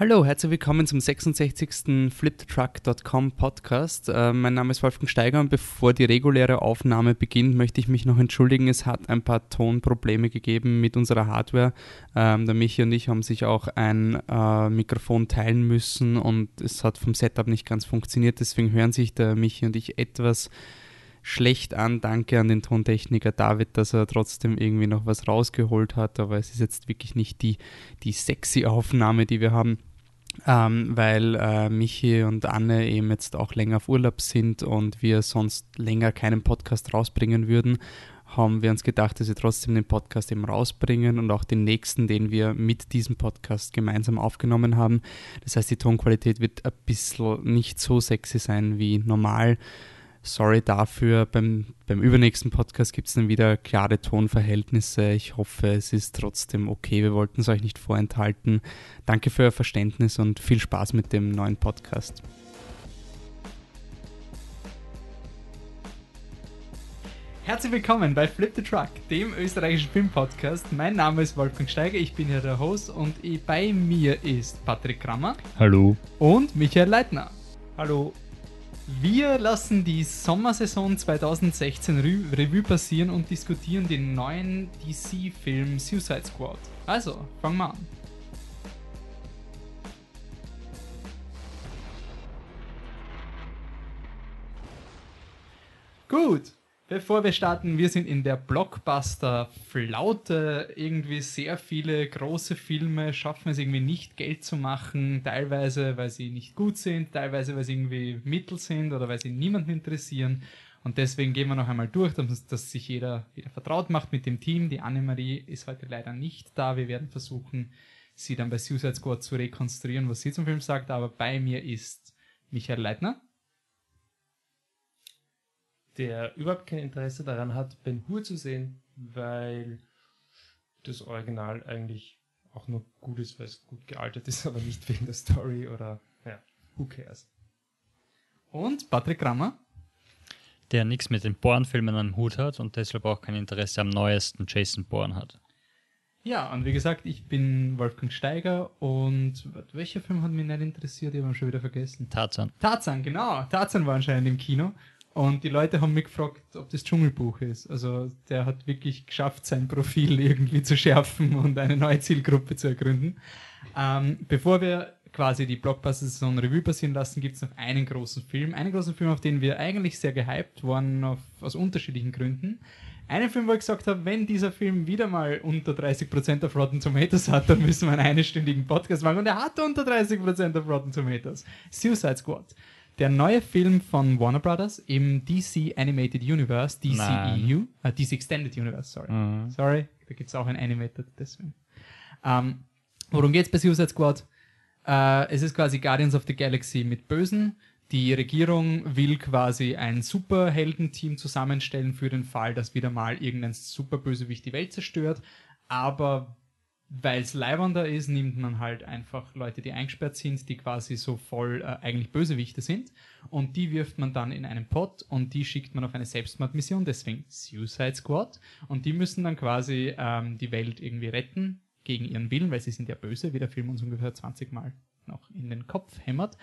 Hallo, herzlich willkommen zum 66. fliptruck.com Podcast. Äh, mein Name ist Wolfgang Steiger und bevor die reguläre Aufnahme beginnt, möchte ich mich noch entschuldigen. Es hat ein paar Tonprobleme gegeben mit unserer Hardware. Ähm, der Michi und ich haben sich auch ein äh, Mikrofon teilen müssen und es hat vom Setup nicht ganz funktioniert. Deswegen hören sich der Michi und ich etwas schlecht an. Danke an den Tontechniker David, dass er trotzdem irgendwie noch was rausgeholt hat. Aber es ist jetzt wirklich nicht die, die sexy Aufnahme, die wir haben ähm, weil äh, Michi und Anne eben jetzt auch länger auf Urlaub sind und wir sonst länger keinen Podcast rausbringen würden, haben wir uns gedacht, dass wir trotzdem den Podcast eben rausbringen und auch den nächsten, den wir mit diesem Podcast gemeinsam aufgenommen haben. Das heißt, die Tonqualität wird ein bisschen nicht so sexy sein wie normal sorry dafür. Beim, beim übernächsten Podcast gibt es dann wieder klare Tonverhältnisse. Ich hoffe, es ist trotzdem okay. Wir wollten es euch nicht vorenthalten. Danke für euer Verständnis und viel Spaß mit dem neuen Podcast. Herzlich willkommen bei Flip the Truck, dem österreichischen Filmpodcast. Mein Name ist Wolfgang Steiger, ich bin hier der Host und bei mir ist Patrick Krammer. Hallo. Und Michael Leitner. Hallo. Wir lassen die Sommersaison 2016 Re Revue passieren und diskutieren den neuen DC-Film Suicide Squad. Also, fangen wir an. Gut, Bevor wir starten, wir sind in der Blockbuster-Flaute. Irgendwie sehr viele große Filme schaffen es irgendwie nicht, Geld zu machen. Teilweise, weil sie nicht gut sind, teilweise, weil sie irgendwie mittel sind oder weil sie niemanden interessieren. Und deswegen gehen wir noch einmal durch, dass, dass sich jeder wieder vertraut macht mit dem Team. Die Annemarie ist heute leider nicht da. Wir werden versuchen, sie dann bei Suicide Squad zu rekonstruieren, was sie zum Film sagt. Aber bei mir ist Michael Leitner der überhaupt kein Interesse daran hat, Ben Hur zu sehen, weil das Original eigentlich auch nur gut ist, weil es gut gealtert ist, aber nicht wegen der Story oder ja, who cares. Und Patrick Grammer? Der nichts mit den Bourne-Filmen am Hut hat und deshalb auch kein Interesse am neuesten Jason Bourne hat. Ja, und wie gesagt, ich bin Wolfgang Steiger und welcher Film hat mich nicht interessiert? Ich habe ihn schon wieder vergessen. Tarzan. Tarzan, genau. Tarzan war anscheinend im Kino und die Leute haben mich gefragt, ob das Dschungelbuch ist. Also der hat wirklich geschafft, sein Profil irgendwie zu schärfen und eine neue Zielgruppe zu ergründen. Ähm, bevor wir quasi die Blockbuster-Saison Revue passieren lassen, gibt es noch einen großen Film. Einen großen Film, auf den wir eigentlich sehr gehypt waren, auf, aus unterschiedlichen Gründen. Einen Film, wo ich gesagt habe, wenn dieser Film wieder mal unter 30% auf Rotten Tomatoes hat, dann müssen wir einen einstündigen Podcast machen. Und er hat unter 30% auf Rotten Tomatoes. Suicide Squad der neue Film von Warner Brothers im DC Animated Universe, DCEU, äh, DC Extended Universe, sorry. Mhm. Sorry, da gibt es auch ein Animated, deswegen. Ähm, worum es bei Suicide Squad? Äh, es ist quasi Guardians of the Galaxy mit Bösen. Die Regierung will quasi ein Superheldenteam zusammenstellen für den Fall, dass wieder mal irgendein Superbösewicht die Welt zerstört. Aber weil es leibender ist, nimmt man halt einfach Leute, die eingesperrt sind, die quasi so voll äh, eigentlich Bösewichte sind. Und die wirft man dann in einen Pot und die schickt man auf eine Selbstmordmission, deswegen Suicide Squad. Und die müssen dann quasi ähm, die Welt irgendwie retten gegen ihren Willen, weil sie sind ja böse, wie der Film uns ungefähr 20 Mal noch in den Kopf hämmert.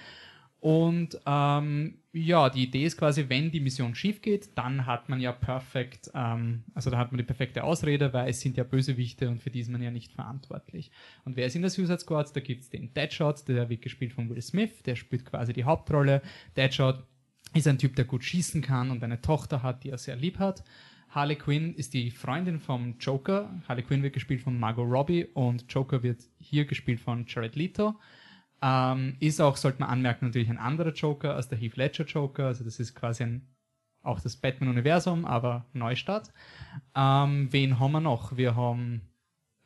Und ähm, ja, die Idee ist quasi, wenn die Mission schief geht, dann hat man ja perfekt, ähm, also da hat man die perfekte Ausrede, weil es sind ja Bösewichte und für die ist man ja nicht verantwortlich. Und wer ist in der Suicide Squad? Da gibt's den Deadshot, der wird gespielt von Will Smith, der spielt quasi die Hauptrolle. Deadshot ist ein Typ, der gut schießen kann und eine Tochter hat, die er sehr lieb hat. Harley Quinn ist die Freundin vom Joker. Harley Quinn wird gespielt von Margot Robbie und Joker wird hier gespielt von Jared Leto. Ähm, ist auch, sollte man anmerken, natürlich ein anderer Joker als der Heath Ledger Joker. Also das ist quasi ein, auch das Batman-Universum, aber Neustart. Ähm, wen haben wir noch? Wir haben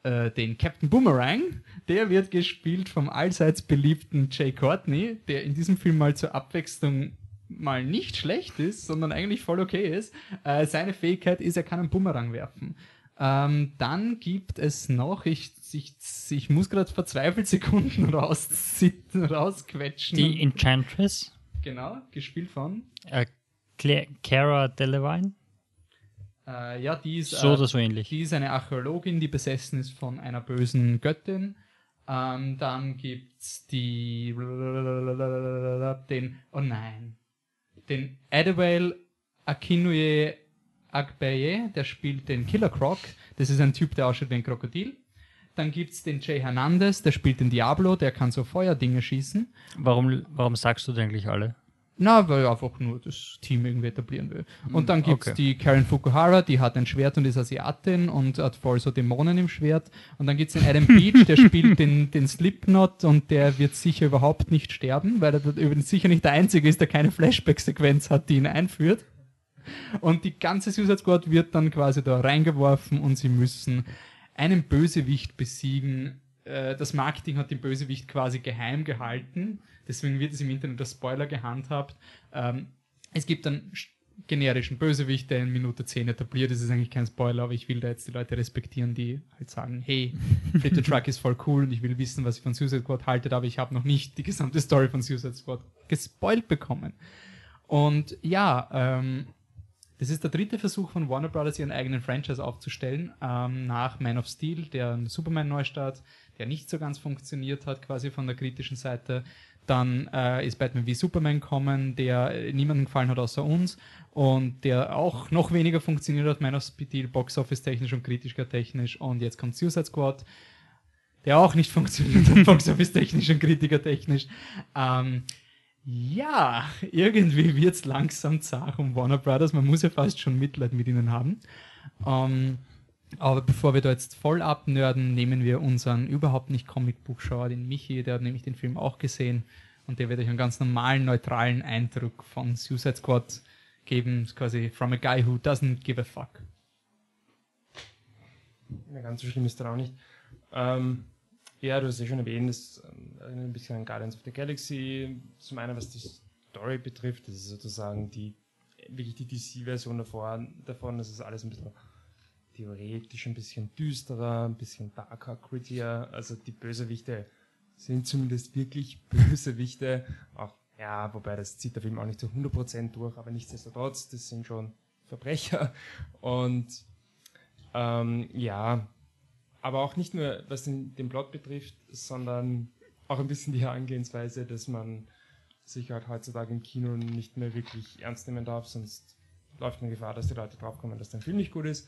äh, den Captain Boomerang. Der wird gespielt vom allseits beliebten Jay Courtney, der in diesem Film mal zur Abwechslung mal nicht schlecht ist, sondern eigentlich voll okay ist. Äh, seine Fähigkeit ist, er kann einen Boomerang werfen. Ähm, dann gibt es noch, ich, ich, ich muss gerade verzweifelt Sekunden rauszitten, rausquetschen. Die Enchantress. Genau, gespielt von? Äh, Cara Delevingne. Äh, ja, die ist, so äh, oder so ähnlich. Die ist eine Archäologin, die besessen ist von einer bösen Göttin. Ähm, dann gibt's die den oh nein den Adewale Akinwumi Agbaye, der spielt den Killer Croc. Das ist ein Typ, der ausschaut wie ein Krokodil. Dann gibt's den Jay Hernandez, der spielt den Diablo, der kann so Feuerdinge schießen. Warum, warum sagst du denn eigentlich alle? Na, weil er einfach nur das Team irgendwie etablieren will. Und dann gibt's okay. die Karen Fukuhara, die hat ein Schwert und ist Asiatin und hat voll so Dämonen im Schwert. Und dann gibt's den Adam Beach, der spielt den, den Slipknot und der wird sicher überhaupt nicht sterben, weil er übrigens sicher nicht der Einzige ist, der keine Flashback-Sequenz hat, die ihn einführt. Und die ganze Suicide Squad wird dann quasi da reingeworfen und sie müssen einen Bösewicht besiegen. Äh, Das Marketing hat den Bösewicht quasi geheim gehalten. Deswegen wird es im Internet als Spoiler gehandhabt. Ähm, Es gibt einen sch- generischen Bösewicht, der in Minute 10 etabliert ist. Ist eigentlich kein Spoiler, aber ich will da jetzt die Leute respektieren, die halt sagen, hey, Flip the Truck ist voll cool und ich will wissen, was ich von Suicide Squad haltet, aber ich habe noch nicht die gesamte Story von Suicide Squad gespoilt bekommen. Und ja, ähm, das ist der dritte Versuch von Warner Brothers, ihren eigenen Franchise aufzustellen, ähm, nach Man of Steel, der Superman-Neustart, der nicht so ganz funktioniert hat, quasi von der kritischen Seite. Dann äh, ist Batman wie Superman kommen, der äh, niemandem gefallen hat außer uns und der auch noch weniger funktioniert hat, Man of Steel, Box Office technisch und kritiker technisch. Und jetzt kommt Suicide Squad, der auch nicht funktioniert hat, Box Office technisch und kritiker technisch. Ähm, ja, irgendwie wird's langsam zart um Warner Brothers. Man muss ja fast schon Mitleid mit ihnen haben. Ähm, aber bevor wir da jetzt voll abnörden, nehmen wir unseren überhaupt nicht Comicbuchschauer, den Michi, der hat nämlich den Film auch gesehen und der wird euch einen ganz normalen, neutralen Eindruck von Suicide Squad geben. Ist quasi from a guy who doesn't give a fuck. Ja, ganz so schlimm ist er auch nicht. Ähm, ja, du hast ja schon erwähnt, es erinnert ein bisschen an Guardians of the Galaxy. Zum einen, was die Story betrifft, das ist sozusagen die wirklich die DC-Version davor, davon. Das ist alles ein bisschen theoretisch ein bisschen düsterer, ein bisschen darker, grittier. Also die Bösewichte sind zumindest wirklich Bösewichte. Auch, ja, wobei das zieht der Film auch nicht zu 100% durch, aber nichtsdestotrotz, das sind schon Verbrecher. Und ähm, ja, aber auch nicht nur, was den, den Plot betrifft, sondern auch ein bisschen die Herangehensweise, dass man sich halt heutzutage im Kino nicht mehr wirklich ernst nehmen darf, sonst läuft man Gefahr, dass die Leute draufkommen, dass der Film nicht gut ist.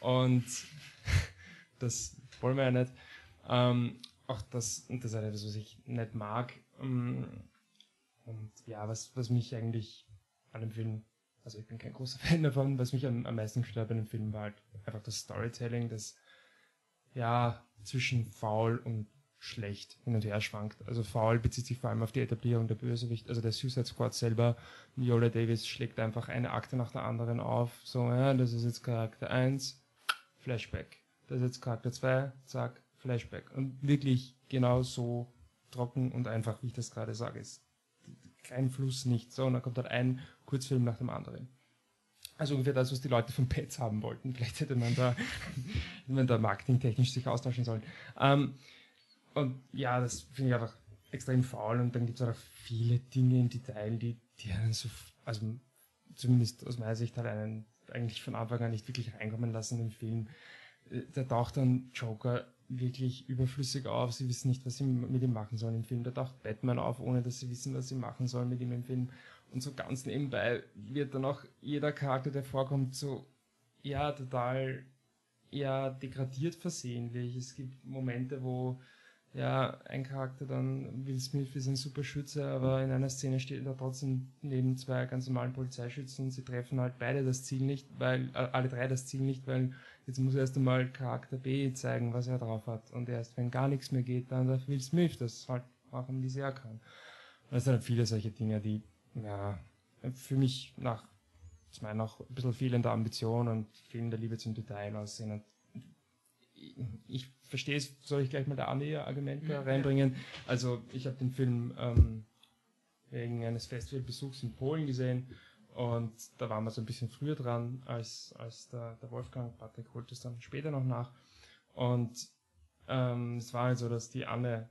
Und das wollen wir ja nicht. Ähm, auch das, und das ist halt etwas, was ich nicht mag. Ähm, Und ja, was, was mich eigentlich an dem Film, also ich bin kein großer Fan davon, was mich am, am meisten gestört bei dem Film war halt einfach das Storytelling, das ja zwischen faul und schlecht hin und her schwankt. Also faul bezieht sich vor allem auf die Etablierung der Bösewicht, also der Suicide Squad selber. Viola Davis schlägt einfach eine Akte nach der anderen auf. So, ja, das ist jetzt Charakter 1, Flashback. Das ist jetzt Charakter 2, zack, Flashback. Und wirklich genau so trocken und einfach, wie ich das gerade sage, ist kein Fluss, nicht so. Und dann kommt halt ein Kurzfilm nach dem anderen. Also ungefähr das, was die Leute von Pets haben wollten. Vielleicht hätte man da, hätte man da marketingtechnisch sich austauschen sollen. Ähm, und ja, das finde ich einfach extrem faul. Und dann gibt es auch viele Dinge im Detail, die, die einen so, also zumindest aus meiner Sicht halt einen eigentlich von Anfang an nicht wirklich reinkommen lassen in den Film. Äh, Da taucht dann Joker wirklich überflüssig auf. Sie wissen nicht, was sie mit ihm machen sollen im Film. Da taucht Batman auf, ohne dass sie wissen, was sie machen sollen mit ihm im Film. Und so ganz nebenbei wird dann auch jeder Charakter, der vorkommt, so, ja, total, ja, degradiert versehentlich. Es gibt Momente, wo, ja, ein Charakter dann, Will Smith ist ein super Schütze, aber in einer Szene steht er trotzdem neben zwei ganz normalen Polizeischützen und sie treffen halt beide das Ziel nicht, weil, äh, alle drei das Ziel nicht, weil jetzt muss erst einmal Charakter B zeigen, was er drauf hat. Und erst wenn gar nichts mehr geht, dann darf Will Smith das halt machen, wie er kann. Sind halt viele solche Dinge, die, ja, für mich nach, ich meine, auch ein bisschen fehlender Ambition und fehlender Liebe zum Detail aussehen. Und ich- verstehe es, soll ich gleich mal da andere Argumente reinbringen? Also, ich habe den Film ähm, wegen eines Festivalbesuchs in Polen gesehen und da waren wir so ein bisschen früher dran als, als der, der Wolfgang. Patrick holt es dann später noch nach. Und ähm, es war halt so, dass die Anne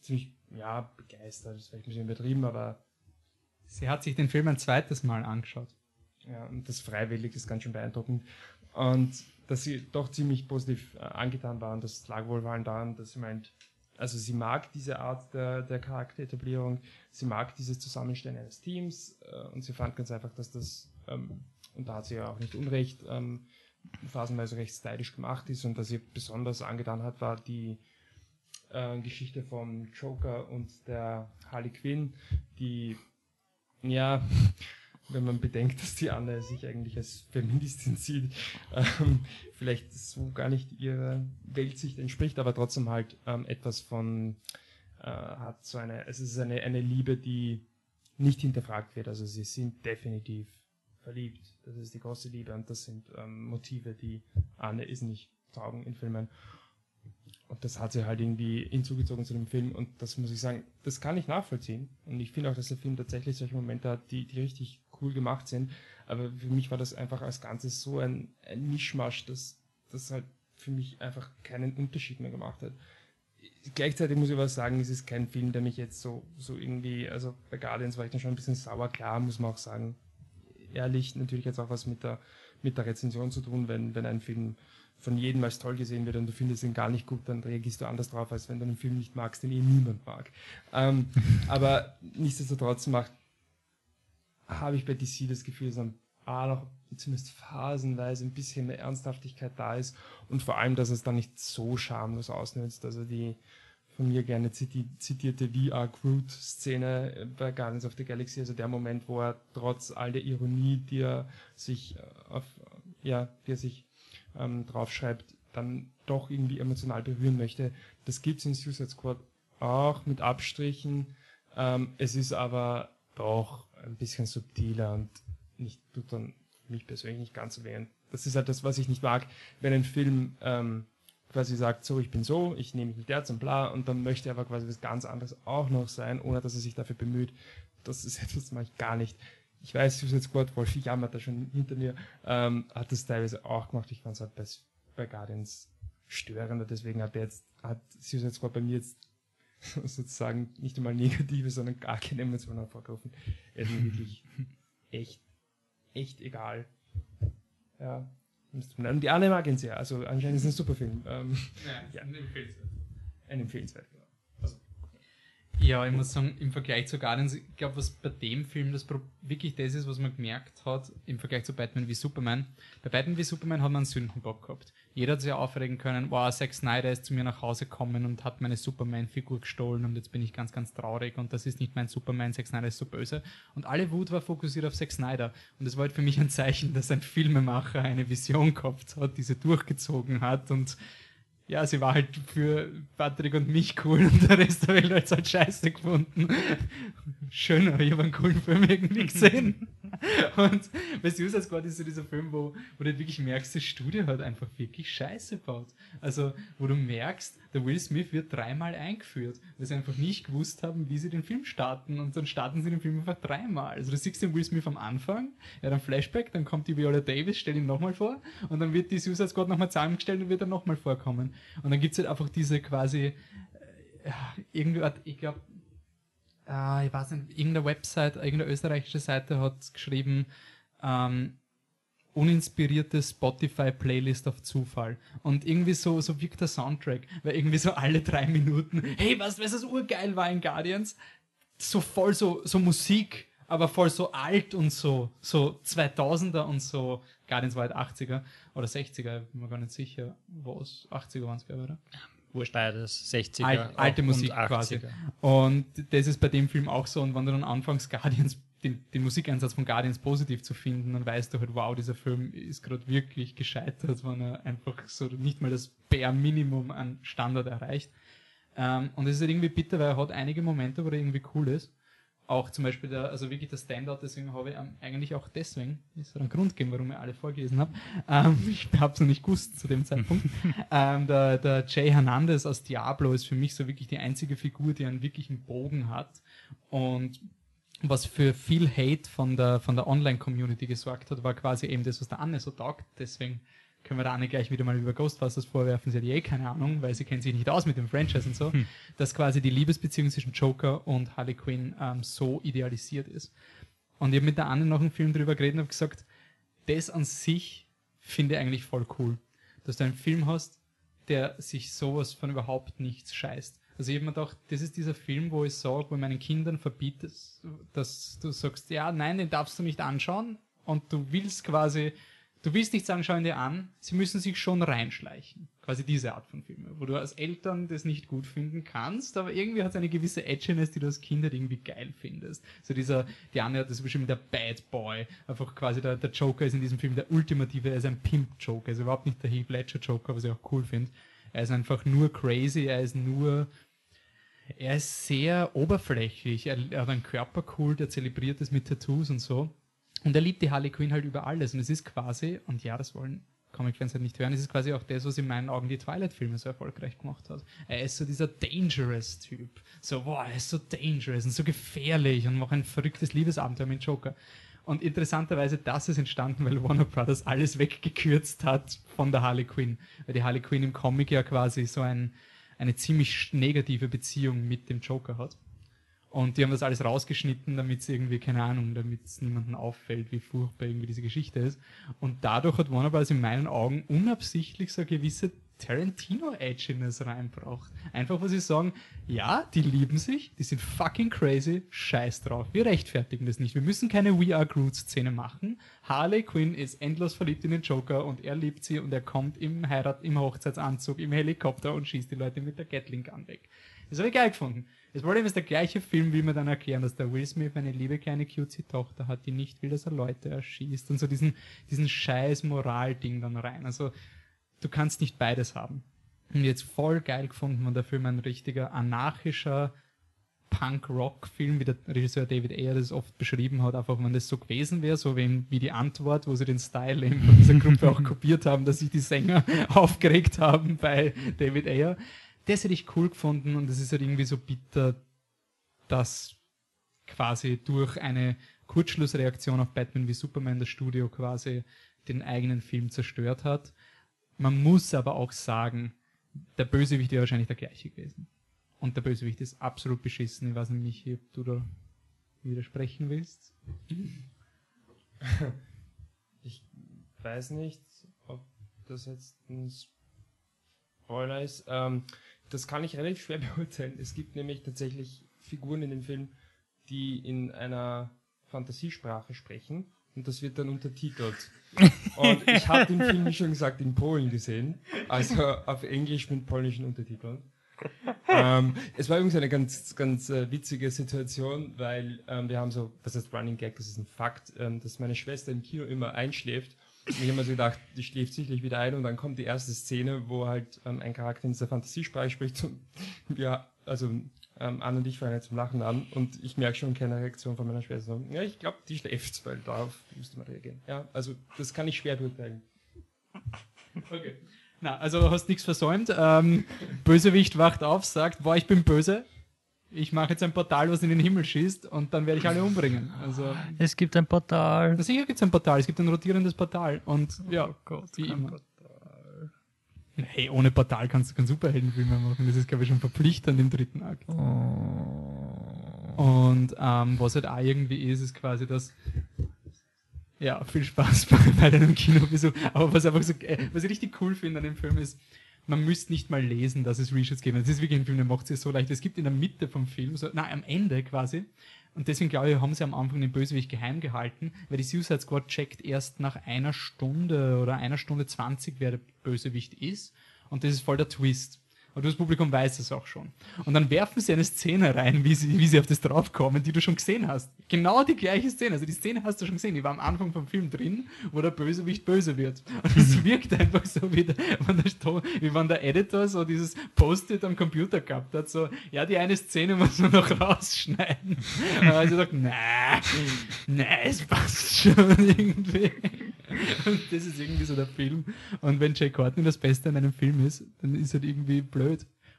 ziemlich, ja, begeistert, ist vielleicht ein bisschen übertrieben, aber Sie hat sich den Film ein zweites Mal angeschaut. ja, und das freiwillig ist ganz schön beeindruckend. Und dass sie doch ziemlich positiv äh, angetan waren, das lag wohl vor allem daran, dass sie meint, also sie mag diese Art der, der Charakteretablierung, sie mag dieses Zusammenstellen eines Teams äh, und sie fand ganz einfach, dass das, ähm, und da hat sie ja auch nicht unrecht, ähm, phasenweise recht stylisch gemacht ist und dass ihr besonders angetan hat, war die äh, Geschichte vom Joker und der Harley Quinn, die ja wenn man bedenkt, dass die Anne sich eigentlich als Feministin sieht, ähm, vielleicht so gar nicht ihrer Weltsicht entspricht, aber trotzdem halt ähm, etwas von äh, hat so eine, es ist eine, eine Liebe, die nicht hinterfragt wird. Also sie sind definitiv verliebt. Das ist die große Liebe und das sind ähm, Motive, die Anne ist nicht taugen in Filmen. Und das hat sie halt irgendwie hinzugezogen zu dem Film und das muss ich sagen, das kann ich nachvollziehen. Und ich finde auch, dass der Film tatsächlich solche Momente hat, die, die richtig cool gemacht sind. Aber für mich war das einfach als Ganzes so ein, ein Mischmasch, dass das halt für mich einfach keinen Unterschied mehr gemacht hat. Gleichzeitig muss ich aber sagen, es ist kein Film, der mich jetzt so, so irgendwie, also bei Guardians war ich dann schon ein bisschen sauer, klar, muss man auch sagen. Ehrlich, natürlich jetzt auch was mit der, mit der Rezension zu tun, wenn, wenn ein Film von jedem als toll gesehen wird und du findest ihn gar nicht gut, dann reagierst du anders drauf, als wenn du einen Film nicht magst, den eh niemand mag. Ähm, aber nichtsdestotrotz macht habe ich bei DC das Gefühl, dass A noch zumindest phasenweise ein bisschen mehr Ernsthaftigkeit da ist und vor allem, dass es dann nicht so schamlos ausnutzt. Also die von mir gerne zitierte VR Groot-Szene bei Guardians of the Galaxy, also der Moment, wo er trotz all der Ironie, die er sich äh, auf, ja, die er sich ähm, draufschreibt, dann doch irgendwie emotional berühren möchte. Das gibt es in Suicide Squad auch mit Abstrichen. Ähm, es ist aber doch ein bisschen subtiler und nicht, tut dann mich persönlich nicht ganz so weh. Das ist halt das, was ich nicht mag, wenn ein Film ähm, quasi sagt, so, ich bin so, ich nehme mich mit Herz und bla, und dann möchte er aber quasi was ganz anderes auch noch sein, ohne dass er sich dafür bemüht. Das ist etwas, das mache ich gar nicht. Ich weiß, Suicide Squad, Wolf jammert da schon hinter mir, ähm, hat das teilweise auch gemacht. Ich fand es halt bei, bei Guardians störender, deswegen hat der jetzt, hat Suicide Squad bei mir jetzt sozusagen nicht einmal negative, sondern gar keine Emotionen hervorgerufen. Er ist mir wirklich echt, echt egal. Ja. Und die Anne mag ihn sehr, also anscheinend ist es ein super Film. Ähm, ja, ja. ein empfehlenswert. Ein empfehlenswert. Ja, ich muss sagen, im Vergleich zu Guardians, ich glaube, was bei dem Film das wirklich das ist, was man gemerkt hat, im Vergleich zu Batman wie Superman. Bei Batman wie Superman hat man einen Sündenbock gehabt. Jeder hat sich aufregen können, wow, Zack Snyder ist zu mir nach Hause gekommen und hat meine Superman-Figur gestohlen und jetzt bin ich ganz, ganz traurig und das ist nicht mein Superman, Zack Snyder ist so böse. Und alle Wut war fokussiert auf Zack Snyder. Und das war halt für mich ein Zeichen, dass ein Filmemacher eine Vision gehabt hat, diese durchgezogen hat und ja, sie war halt für Patrick und mich cool und der Rest der Welt hat es halt scheiße gefunden. Schön, aber ich habe einen coolen Film irgendwie gesehen. Und bei Suicide Squad ist so dieser Film, wo, wo du wirklich merkst, das Studio hat einfach wirklich scheiße gebaut. Also, wo du merkst, der Will Smith wird dreimal eingeführt, weil sie einfach nicht gewusst haben, wie sie den Film starten und dann starten sie den Film einfach dreimal. Also du siehst den Will Smith am Anfang, er hat einen Flashback, dann kommt die Viola Davis, stell ihn nochmal vor und dann wird die Suicide Squad nochmal zusammengestellt und wird dann nochmal vorkommen. Und dann gibt es halt einfach diese quasi, äh, irgendwie, ich glaube, äh, ich weiß nicht, irgendeine Website, irgendeine österreichische Seite hat geschrieben, ähm, uninspirierte Spotify-Playlist auf Zufall. Und irgendwie so, so wirkt der Soundtrack, weil irgendwie so alle drei Minuten, hey, was, was das urgeil war in Guardians? So voll so, so Musik, aber voll so alt und so, so 2000er und so. Guardians war halt 80er oder 60er, bin mir gar nicht sicher, was. 80er waren es, glaube ich, oder? Wurscht beides, 60er. Alt, alte Musik und quasi. Und das ist bei dem Film auch so. Und wenn du dann anfangs Guardians den, den, Musikeinsatz von Guardians positiv zu finden, dann weißt du halt, wow, dieser Film ist gerade wirklich gescheitert, wenn er einfach so nicht mal das Bare Minimum an Standard erreicht. Ähm, und es ist halt irgendwie bitter, weil er hat einige Momente, wo er irgendwie cool ist. Auch zum Beispiel der, also wirklich der Standout, deswegen habe ich eigentlich auch deswegen, ist ein Grund gegeben, warum ich alle vorgelesen habe. Ähm, ich habe es noch nicht gewusst zu dem Zeitpunkt. ähm, der, der Jay Hernandez aus Diablo ist für mich so wirklich die einzige Figur, die einen wirklichen Bogen hat und was für viel Hate von der, von der Online-Community gesorgt hat, war quasi eben das, was der Anne so taugt. Deswegen können wir der Anne gleich wieder mal über Ghostbusters vorwerfen. Sie hat eh keine Ahnung, weil sie kennt sich nicht aus mit dem Franchise und so, hm. dass quasi die Liebesbeziehung zwischen Joker und Harley Quinn ähm, so idealisiert ist. Und ich habe mit der Anne noch einen Film drüber geredet und habe gesagt, das an sich finde ich eigentlich voll cool. Dass du einen Film hast, der sich sowas von überhaupt nichts scheißt. Also ich habe mir gedacht, das ist dieser Film, wo ich sage, wo meinen Kindern verbiete, dass du sagst, ja, nein, den darfst du nicht anschauen und du willst quasi, du willst nicht sagen, schau dir an, sie müssen sich schon reinschleichen. Quasi diese Art von Filme, wo du als Eltern das nicht gut finden kannst, aber irgendwie hat es eine gewisse Edginess, die du als Kind halt irgendwie geil findest. So dieser, die Anne hat das bestimmt der Bad Boy, einfach quasi der, der Joker ist in diesem Film der ultimative, er ist ein Pimp-Joker, ist überhaupt nicht der Heath Ledger-Joker, was ich auch cool finde. Er ist einfach nur crazy, er ist nur er ist sehr oberflächlich. Er, hat einen Körperkult, er zelebriert es mit Tattoos und so. Und er liebt die Harley Quinn halt über alles. Und es ist quasi, und ja, das wollen Comic-Fans halt nicht hören, es ist quasi auch das, was in meinen Augen die Twilight-Filme so erfolgreich gemacht hat. Er ist so dieser Dangerous-Typ. So, boah, er ist so dangerous und so gefährlich und macht ein verrücktes Liebesabenteuer mit Joker. Und interessanterweise, das ist entstanden, weil Warner Brothers alles weggekürzt hat von der Harley Quinn. Weil die Harley Quinn im Comic ja quasi so ein, eine ziemlich negative Beziehung mit dem Joker hat. Und die haben das alles rausgeschnitten, damit es irgendwie, keine Ahnung, damit es niemandem auffällt, wie furchtbar irgendwie diese Geschichte ist. Und dadurch hat Warner Bros. in meinen Augen unabsichtlich so eine gewisse Tarantino-Edginess reinbraucht. Einfach, wo sie sagen, ja, die lieben sich, die sind fucking crazy, scheiß drauf. Wir rechtfertigen das nicht. Wir müssen keine We Are Groot-Szene machen. Harley Quinn ist endlos verliebt in den Joker und er liebt sie und er kommt im Heirat, im Hochzeitsanzug, im Helikopter und schießt die Leute mit der Gatling Gun weg. Das habe ich geil gefunden. Das Problem ist, der gleiche Film will mir dann erklären, dass der Will Smith eine liebe kleine cutesy Tochter hat, die nicht will, dass er Leute erschießt und so diesen, diesen scheiß Moral-Ding dann rein. Also, du kannst nicht beides haben. Und jetzt voll geil gefunden, wenn der Film ein richtiger anarchischer Punk-Rock-Film, wie der Regisseur David Ayer das oft beschrieben hat, einfach wenn das so gewesen wäre, so wie, wie die Antwort, wo sie den Style eben von dieser Gruppe auch kopiert haben, dass sich die Sänger aufgeregt haben bei David Ayer. Das hätte ich cool gefunden und es ist halt irgendwie so bitter, dass quasi durch eine Kurzschlussreaktion auf Batman wie Superman das Studio quasi den eigenen Film zerstört hat. Man muss aber auch sagen, der Bösewicht wäre wahrscheinlich der gleiche gewesen. Und der Bösewicht ist absolut beschissen. Ich weiß nicht, ob du da widersprechen willst. Ich weiß nicht, ob das jetzt ein Spoiler ist. Ähm, das kann ich relativ schwer beurteilen. Es gibt nämlich tatsächlich Figuren in dem Film, die in einer Fantasiesprache sprechen und das wird dann untertitelt. Und ich habe den Film, wie schon gesagt, in Polen gesehen, also auf Englisch mit polnischen Untertiteln. ähm, es war übrigens eine ganz, ganz äh, witzige Situation, weil ähm, wir haben so, das heißt Running Gag, das ist ein Fakt, ähm, dass meine Schwester im Kino immer einschläft. Und ich habe mir so gedacht, die schläft sicherlich wieder ein und dann kommt die erste Szene, wo halt ähm, ein Charakter in dieser Fantasiesprache spricht und ja, also ähm, Anne und ich fangen jetzt zum Lachen an und ich merke schon keine Reaktion von meiner Schwester. Ja, ich glaube, die schläft, weil darauf müsste man reagieren. Ja, also das kann ich schwer beurteilen. Okay. Na, also hast nichts versäumt. Ähm, Bösewicht wacht auf, sagt, boah, ich bin böse. Ich mache jetzt ein Portal, was in den Himmel schießt und dann werde ich alle umbringen. Also, Es gibt ein Portal. sicher gibt es ein Portal, es gibt ein rotierendes Portal. Und ja, wie immer. Hey, ohne Portal kannst du keinen Superheldenfilm mehr machen. Das ist, glaube ich, schon verpflichtend im dritten Akt. Und ähm, was halt auch irgendwie ist, ist quasi das. Ja, viel Spaß bei, bei deinem Kinobesuch. Aber was einfach so, äh, was ich richtig cool finde an dem Film ist, man müsste nicht mal lesen, dass es Reshoots gibt. Das ist wirklich ein Film, der macht es so leicht. Es gibt in der Mitte vom Film, so, nein, am Ende quasi. Und deswegen glaube ich, haben sie am Anfang den Bösewicht geheim gehalten, weil die Suicide Squad checkt erst nach einer Stunde oder einer Stunde zwanzig, wer der Bösewicht ist. Und das ist voll der Twist. Und das Publikum weiß es auch schon. Und dann werfen sie eine Szene rein, wie sie, wie sie auf das draufkommen, die du schon gesehen hast. Genau die gleiche Szene. Also die Szene hast du schon gesehen. Die war am Anfang vom Film drin, wo der Bösewicht böse wird. Und es wirkt einfach so, wie, der, wenn der, wie wenn der Editor so dieses Post-it am Computer gehabt hat. So, ja, die eine Szene muss man noch rausschneiden. Also sagt, na, na, es passt schon irgendwie. Und das ist irgendwie so der Film. Und wenn Jay Courtney das Beste an einem Film ist, dann ist halt irgendwie blöd.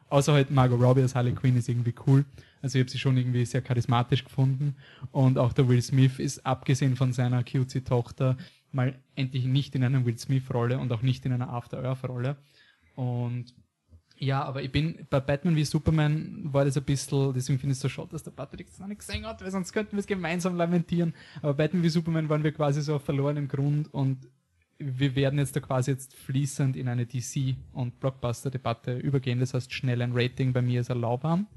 Außer halt Margot Robbie als Harley Quinn ist irgendwie cool. Also ich habe sie schon irgendwie sehr charismatisch gefunden. Und auch der Will Smith ist, abgesehen von seiner cutesy Tochter, mal endlich nicht in einer Will Smith-Rolle und auch nicht in einer After Earth-Rolle. Und ja, aber ich bin bei Batman wie Superman war das ein bisschen, deswegen finde ich es so schade, dass der Patrick das noch nicht gesehen hat, weil sonst könnten wir es gemeinsam lamentieren. Aber Batman wie Superman waren wir quasi so auf verlorenem Grund und wir werden jetzt da quasi jetzt fließend in eine DC- und Blockbuster-Debatte übergehen. Das heißt, schnell ein Rating bei mir ist er lauwarm.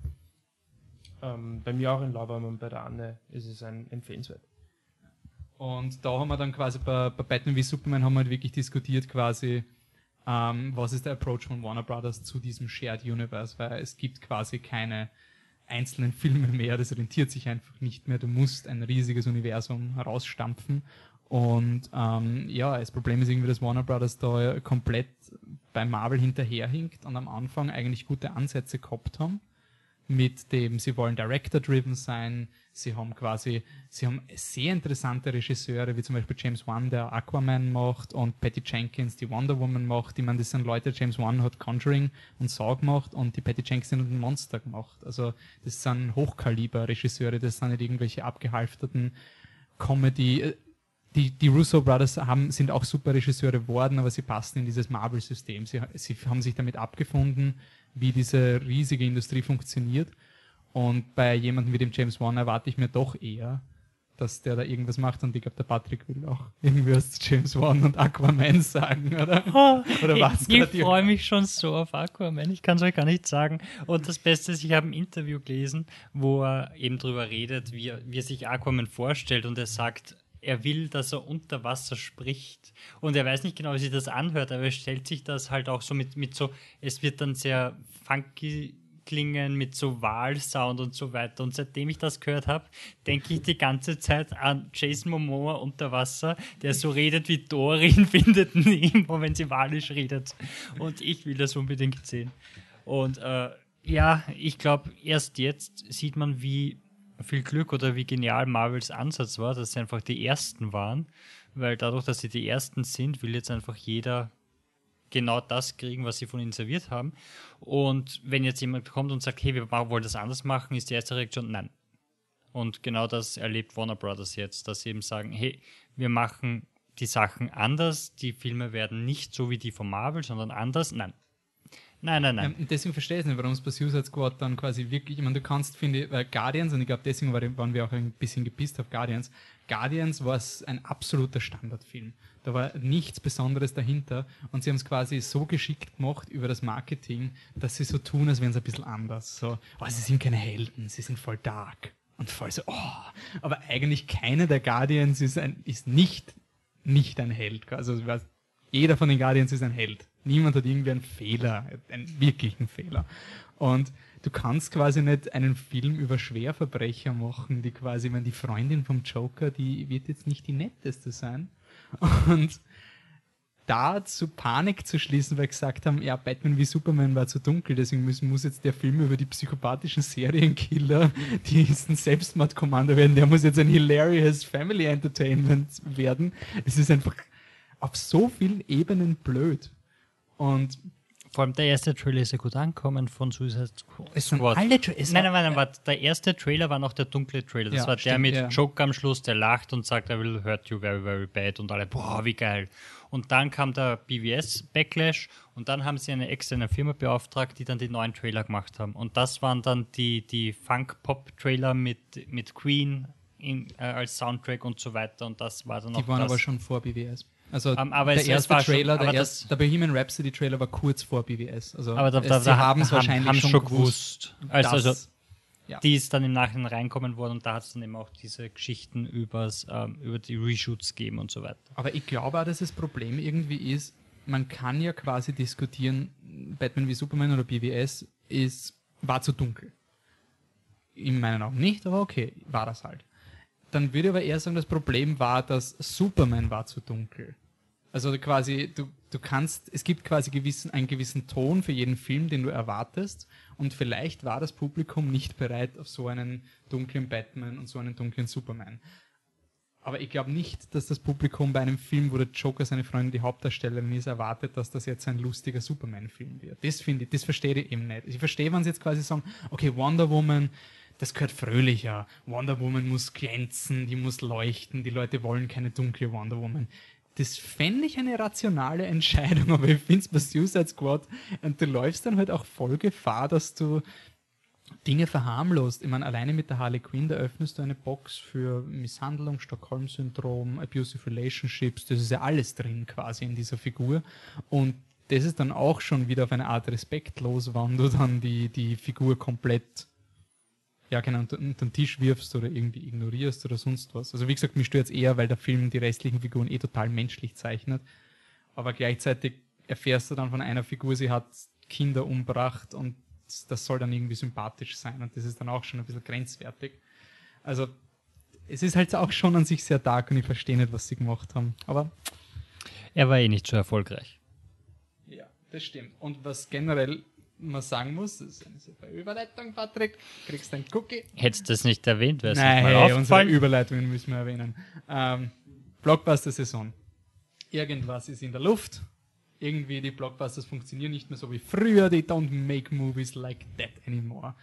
Ähm, bei mir auch in lauwarm und bei der Anne ist es ein empfehlenswert. Und da haben wir dann quasi bei, bei Batman wie Superman haben wir halt wirklich diskutiert quasi, ähm, was ist der Approach von Warner Brothers zu diesem Shared Universe, weil es gibt quasi keine einzelnen Filme mehr, das rentiert sich einfach nicht mehr. Du musst ein riesiges Universum herausstampfen. Und ähm, ja, das Problem ist irgendwie, dass Warner Brothers da komplett bei Marvel hinterherhinkt und am Anfang eigentlich gute Ansätze gehabt haben mit dem, sie wollen Director-driven sein, sie haben quasi, sie haben sehr interessante Regisseure, wie zum Beispiel James Wan, der Aquaman macht und Patty Jenkins, die Wonder Woman macht. Ich meine, das sind Leute, James Wan hat Conjuring und Saw gemacht und die Patty Jenkins hat Monster gemacht. Also das sind Hochkaliber-Regisseure, das sind nicht irgendwelche abgehalfterten Comedy, die, die Russo Brothers haben, sind auch super Regisseure geworden, aber sie passen in dieses Marvel-System. Sie, sie haben sich damit abgefunden, wie diese riesige Industrie funktioniert. Und bei jemandem wie dem James Wan erwarte ich mir doch eher, dass der da irgendwas macht. Und ich glaube, der Patrick will auch irgendwie was zu James Wan und Aquaman sagen, oder? Oh, oder was? Ich, ich freue mich schon so auf Aquaman. Ich kann es euch gar nicht sagen. Und das Beste ist, ich habe ein Interview gelesen, wo er eben darüber redet, wie er, wie er sich Aquaman vorstellt. Und er sagt, er will, dass er unter Wasser spricht. Und er weiß nicht genau, wie sich das anhört, aber er stellt sich das halt auch so mit, mit so, es wird dann sehr funky klingen mit so Wahlsound und so weiter. Und seitdem ich das gehört habe, denke ich die ganze Zeit an Jason Momoa unter Wasser, der so redet wie Dorin findet Nemo, wenn sie walisch redet. Und ich will das unbedingt sehen. Und äh, ja, ich glaube, erst jetzt sieht man, wie viel Glück oder wie genial Marvels Ansatz war, dass sie einfach die Ersten waren, weil dadurch, dass sie die Ersten sind, will jetzt einfach jeder genau das kriegen, was sie von ihnen serviert haben. Und wenn jetzt jemand kommt und sagt, hey, wir wollen das anders machen, ist die erste Reaktion nein. Und genau das erlebt Warner Brothers jetzt, dass sie eben sagen, hey, wir machen die Sachen anders, die Filme werden nicht so wie die von Marvel, sondern anders. Nein, Nein, nein, nein. Ja, deswegen verstehe ich nicht, warum es bei Suicide Squad dann quasi wirklich, ich meine, du kannst, finde ich, weil Guardians, und ich glaube, deswegen waren wir auch ein bisschen gepisst auf Guardians, Guardians war ein absoluter Standardfilm. Da war nichts Besonderes dahinter und sie haben es quasi so geschickt gemacht über das Marketing, dass sie so tun, als wären sie ein bisschen anders. So, oh, sie sind keine Helden, sie sind voll dark. Und voll so, oh. Aber eigentlich keiner der Guardians ist, ein, ist nicht, nicht ein Held. Also jeder von den Guardians ist ein Held. Niemand hat irgendwie einen Fehler, einen wirklichen Fehler. Und du kannst quasi nicht einen Film über Schwerverbrecher machen, die quasi, wenn die Freundin vom Joker, die wird jetzt nicht die netteste sein. Und da zu Panik zu schließen, weil gesagt haben, ja, Batman wie Superman war zu dunkel, deswegen muss, muss jetzt der Film über die psychopathischen Serienkiller, die ein Selbstmordkommando werden, der muss jetzt ein hilarious Family Entertainment werden. Es ist einfach auf so vielen Ebenen blöd. Und vor allem der erste Trailer ist ja gut angekommen von Suicide Squad. Es sind alle Tra nein, nein, nein, warte. Der erste Trailer war noch der dunkle Trailer. Das ja, war der mit ja. Joker am Schluss, der lacht und sagt, I will hurt you very, very bad. Und alle, boah, wie geil. Und dann kam der BVS-Backlash und dann haben sie eine externe Firma beauftragt, die dann die neuen Trailer gemacht haben. Und das waren dann die, die Funk-Pop-Trailer mit, mit Queen in, äh, als Soundtrack und so weiter. Und das war dann Die waren aber schon vor BVS. Also um, aber der erste Trailer, schon, der, erste, der Bohemian Rhapsody Trailer war kurz vor BWS. Also aber da, da, sie haben es wahrscheinlich haben schon gewusst. Also, also ja. die ist dann im Nachhinein reinkommen worden und da hat es dann eben auch diese Geschichten übers, ähm, über die Reshoots gegeben und so weiter. Aber ich glaube auch, dass das Problem irgendwie ist, man kann ja quasi diskutieren, Batman wie Superman oder BWS ist, war zu dunkel. In meinen Augen nicht, aber okay, war das halt dann würde ich aber eher sagen, das Problem war, dass Superman war zu dunkel. Also quasi, du, du kannst, es gibt quasi gewissen, einen gewissen Ton für jeden Film, den du erwartest. Und vielleicht war das Publikum nicht bereit auf so einen dunklen Batman und so einen dunklen Superman. Aber ich glaube nicht, dass das Publikum bei einem Film, wo der Joker seine Freundin die Hauptdarstellerin ist, erwartet, dass das jetzt ein lustiger Superman-Film wird. Das finde ich, das verstehe ich eben nicht. Ich verstehe, wenn sie jetzt quasi sagen, okay, Wonder Woman, das gehört fröhlicher. Wonder Woman muss glänzen, die muss leuchten, die Leute wollen keine dunkle Wonder Woman. Das fände ich eine rationale Entscheidung, aber ich finde es bei Suicide Squad und du läufst dann halt auch voll Gefahr, dass du Dinge verharmlost. Ich meine, alleine mit der Harley Quinn, da öffnest du eine Box für Misshandlung, Stockholm-Syndrom, Abusive Relationships, das ist ja alles drin quasi in dieser Figur. Und das ist dann auch schon wieder auf eine Art respektlos, wann du dann die, die Figur komplett ja, genau, unter, unter den Tisch wirfst oder irgendwie ignorierst oder sonst was. Also wie gesagt, mich stört es eher, weil der Film die restlichen Figuren eh total menschlich zeichnet. Aber gleichzeitig erfährst du dann von einer Figur, sie hat Kinder umbracht und das soll dann irgendwie sympathisch sein und das ist dann auch schon ein bisschen grenzwertig. Also es ist halt auch schon an sich sehr dark und ich verstehe nicht, was sie gemacht haben. Aber er war eh nicht so erfolgreich. Ja, das stimmt. Und was generell man sagen muss, das ist eine super Überleitung, Patrick, kriegst ein Cookie. Hättest du das nicht erwähnt, wäre es Nein, mal hey, unsere Überleitungen müssen wir erwähnen. Ähm, Blockbuster-Saison. Irgendwas ist in der Luft. Irgendwie die Blockbusters funktionieren nicht mehr so wie früher. They don't make movies like that anymore.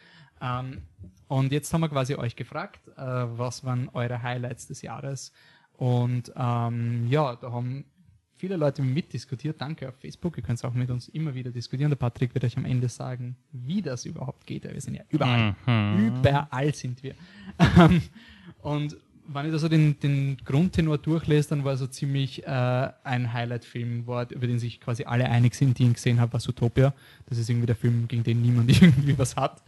Ähm, und jetzt haben wir quasi euch gefragt, äh, was waren eure Highlights des Jahres? Und ähm, ja, da haben viele Leute mitdiskutiert. Danke auf Facebook. Ihr könnt es auch mit uns immer wieder diskutieren. Der Patrick wird euch am Ende sagen, wie das überhaupt geht. Wir sind ja überall. Mhm. Überall sind wir. Und wenn ich da so den, den Grundtenor durchlese, dann war so ziemlich äh, ein Highlight-Film, über den sich quasi alle einig sind, die ihn gesehen haben, war Zootopia. Das ist irgendwie der Film, gegen den niemand irgendwie was hat.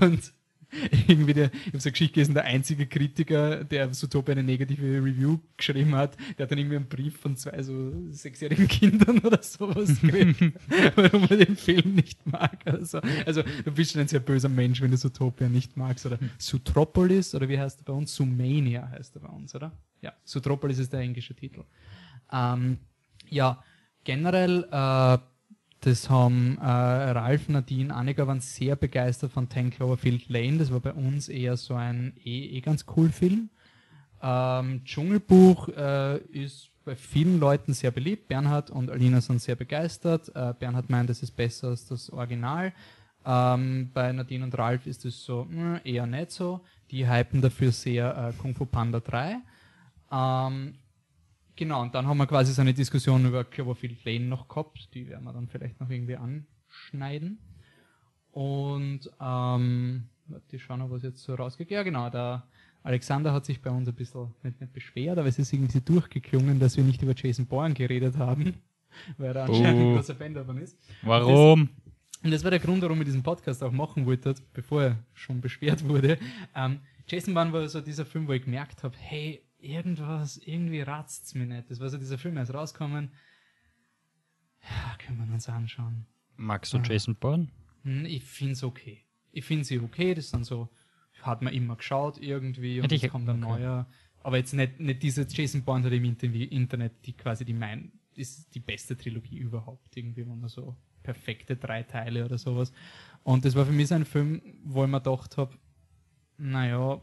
Und irgendwie der, ich habe so eine Geschichte gelesen, der einzige Kritiker, der Zootopia eine negative Review geschrieben hat, der hat dann irgendwie einen Brief von zwei so sechsjährigen Kindern oder sowas gekriegt, warum er den Film nicht mag. Also, also du bist schon ein sehr böser Mensch, wenn du Zootopia nicht magst. Oder Zootropolis, oder wie heißt er bei uns? Zoomania heißt er bei uns, oder? Ja, Zootropolis ist der englische Titel. Ähm, ja, generell äh, das haben äh, Ralf, Nadine, Annika waren sehr begeistert von Ten Cloverfield Lane. Das war bei uns eher so ein eh, eh ganz cool Film. Ähm, Dschungelbuch äh, ist bei vielen Leuten sehr beliebt. Bernhard und Alina sind sehr begeistert. Äh, Bernhard meint, es ist besser als das Original. Ähm, bei Nadine und Ralf ist es so mh, hm, eher nicht so. Die hypen dafür sehr äh, Kung Fu Panda 3. Ähm, Genau, und dann haben wir quasi so eine Diskussion über Cloverfield Lane noch gehabt, die werden wir dann vielleicht noch irgendwie anschneiden. Und ähm, die schauen wir, was jetzt so rausgeht. Ja genau, der Alexander hat sich bei uns ein bisschen nicht, nicht beschwert, aber es ist irgendwie durchgeklungen, dass wir nicht über Jason Bourne geredet haben, weil er anscheinend oh. ein großer Fan davon ist. Warum? Und das, und das war der Grund, warum ich diesen Podcast auch machen wollte, bevor er schon beschwert wurde. Ähm, Jason Bourne war so dieser Film, wo ich gemerkt habe, hey, irgendwas, irgendwie ratzt es mir nicht. Das war so dieser Film, ist rausgekommen. Ja, können wir uns anschauen. Magst du Jason Bourne? Hm, ich finde es okay. Ich finde sie okay, das ist dann so, hat man immer geschaut irgendwie und es kommt ein okay. neuer. Aber jetzt nicht, nicht diese Jason Bourne hat im Internet, die quasi die mein, ist die beste Trilogie überhaupt irgendwie, wenn man so perfekte drei Teile oder sowas. Und das war für mich so ein Film, wo ich mir gedacht habe, naja,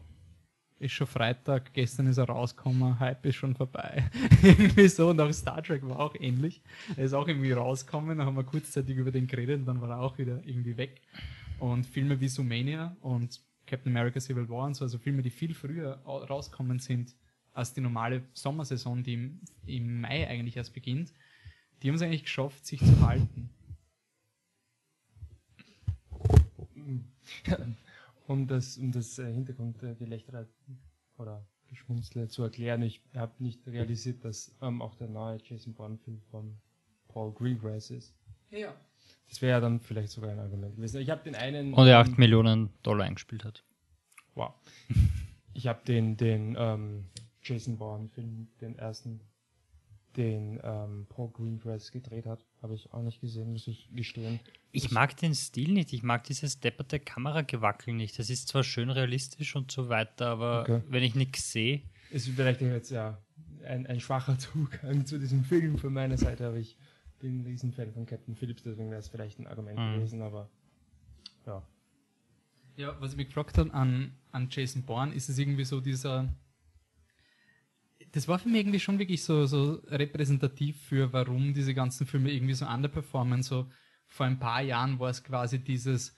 ist schon Freitag, gestern ist er rausgekommen, Hype ist schon vorbei. irgendwie so, und auch Star Trek war auch ähnlich. Er ist auch irgendwie rausgekommen, dann haben wir kurzzeitig über den geredet und dann war er auch wieder irgendwie weg. Und Filme wie Sumania und Captain America Civil War und so, also Filme, die viel früher rauskommen sind als die normale Sommersaison, die im, im Mai eigentlich erst beginnt, die haben es eigentlich geschafft, sich zu halten. um das, um das äh, Hintergrundgelächter oder Geschmunzle zu erklären, ich habe nicht realisiert, dass ähm, auch der neue Jason Bourne-Film von Paul Greengrass ist. Ja. Das wäre ja dann vielleicht sogar ein Argument gewesen. Ich habe den einen. Und er 8 ähm, Millionen Dollar eingespielt hat. Wow. ich habe den, den ähm, Jason Bourne-Film, den ersten den ähm, Paul Greengrass gedreht hat. Habe ich auch nicht gesehen, muss ich gestehen. Ich mag den Stil nicht. Ich mag dieses depperte Kameragewackel nicht. Das ist zwar schön realistisch und so weiter, aber okay. wenn ich nichts sehe. Ist vielleicht jetzt ja ein, ein schwacher Zugang zu diesem Film von meiner Seite, aber ich bin ein Riesenfan von Captain Phillips, deswegen wäre es vielleicht ein Argument mhm. gewesen, aber ja. Ja, was ich mich gefragt habe an, an Jason Bourne, ist es irgendwie so dieser das war für mich irgendwie schon wirklich so, so repräsentativ für, warum diese ganzen Filme irgendwie so underperformen. So vor ein paar Jahren war es quasi dieses,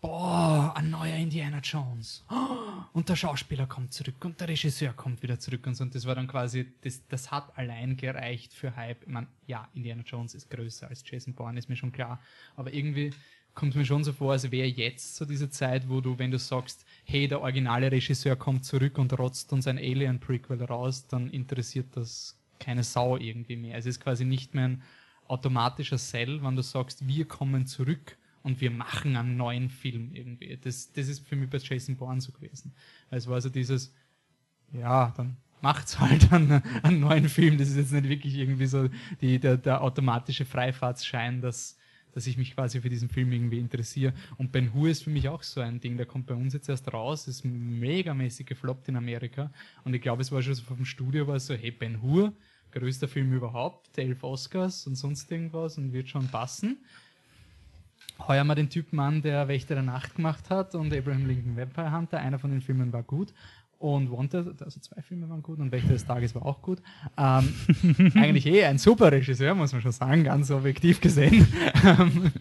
boah, ein neuer Indiana Jones. und der Schauspieler kommt zurück und der Regisseur kommt wieder zurück und so. Und das war dann quasi, das, das hat allein gereicht für Hype. Ich meine, ja, Indiana Jones ist größer als Jason Bourne, ist mir schon klar. Aber irgendwie kommt mir schon so vor, als wäre jetzt so diese Zeit, wo du, wenn du sagst, hey, der originale Regisseur kommt zurück und rotzt uns ein Alien-Prequel raus, dann interessiert das keine Sau irgendwie mehr. Es ist quasi nicht mehr ein automatischer Sell, wenn du sagst, wir kommen zurück und wir machen einen neuen Film irgendwie. Das, das ist für mich bei Jason Bourne so gewesen. Es war so dieses, ja, dann macht's halt einen, einen neuen Film. Das ist jetzt nicht wirklich irgendwie so die, der, der automatische Freifahrtsschein, dass, dass ich mich quasi für diesen Film irgendwie interessiere. Und Ben Hur ist für mich auch so ein Ding, der kommt bei uns jetzt erst raus, ist megamäßig gefloppt in Amerika. Und ich glaube, es war schon so vom Studio war so, hey, Ben Hur, größter Film überhaupt, elf Oscars und sonst irgendwas und wird schon passen. Heuer mal den Typen an, der Wächter der Nacht gemacht hat und Abraham Lincoln Vampire Hunter. Einer von den Filmen war gut. Und Wanted, also zwei Filme waren gut und Wächter des Tages war auch gut. Ähm, eigentlich eh ein super Regisseur, muss man schon sagen, ganz objektiv gesehen. Ähm,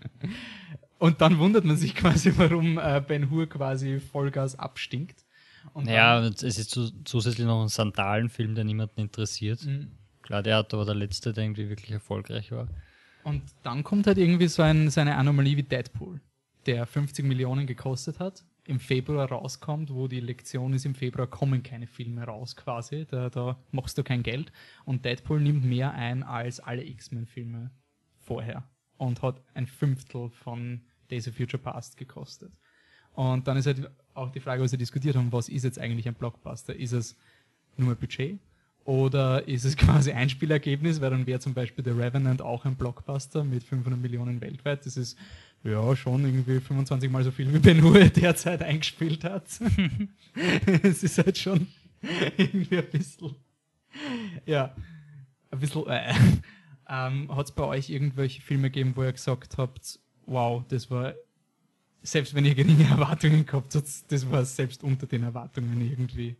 und dann wundert man sich quasi, warum äh, Ben Hur quasi Vollgas abstinkt. Und ja, es ist zusätzlich noch ein Sandalenfilm, der niemanden interessiert. Mhm. Klar, der hat aber der letzte, der irgendwie wirklich erfolgreich war. Und dann kommt halt irgendwie so, ein, so eine Anomalie wie Deadpool, der 50 Millionen gekostet hat, im Februar rauskommt, wo die Lektion ist, im Februar kommen keine Filme raus quasi, da, da machst du kein Geld. Und Deadpool nimmt mehr ein als alle X-Men-Filme vorher und hat ein Fünftel von Days of Future Past gekostet. Und dann ist halt auch die Frage, was wir diskutiert haben, was ist jetzt eigentlich ein Blockbuster? Ist es nur Budget? Oder ist es quasi ein Spielergebnis, weil dann wäre zum Beispiel The Revenant auch ein Blockbuster mit 500 Millionen weltweit. Das ist ja schon irgendwie 25 mal so viel wie Ben Hur derzeit eingespielt hat. es ist halt schon irgendwie ein bisschen, ja, ein bisschen, äh, ähm, hat es bei euch irgendwelche Filme gegeben, wo ihr gesagt habt, wow, das war, selbst wenn ihr geringe Erwartungen gehabt habt, das war selbst unter den Erwartungen irgendwie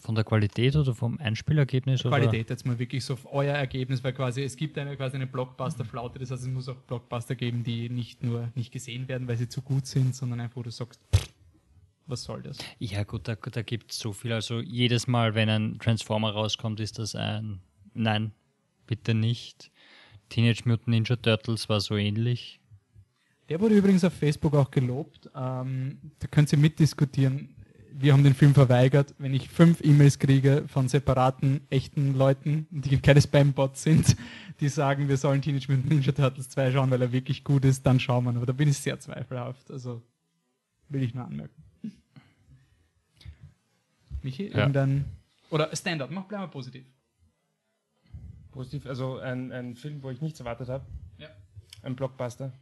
von der Qualität oder vom Einspielergebnis? Qualität oder? jetzt mal wirklich so auf euer Ergebnis, weil quasi es gibt eine quasi eine Blockbuster-Flaute, das heißt es muss auch Blockbuster geben, die nicht nur nicht gesehen werden, weil sie zu gut sind, sondern einfach, wo du sagst, was soll das? Ja gut, da, da gibt es so viel. Also jedes Mal, wenn ein Transformer rauskommt, ist das ein Nein, bitte nicht. Teenage Mutant Ninja Turtles war so ähnlich. Der wurde übrigens auf Facebook auch gelobt. Ähm, da könnt ihr mitdiskutieren wir haben den Film verweigert. Wenn ich fünf E-Mails kriege von separaten, echten Leuten, die keine Spam-Bots sind, die sagen, wir sollen Teenage Mutant Ninja Turtles 2 schauen, weil er wirklich gut ist, dann schauen wir. Aber da bin ich sehr zweifelhaft. Also will ich nur anmerken. Michi, ja. irgendein. Oder Standard, mach bleiben wir positiv. Positiv, also ein, ein Film, wo ich nichts erwartet habe. Ja. Ein Blockbuster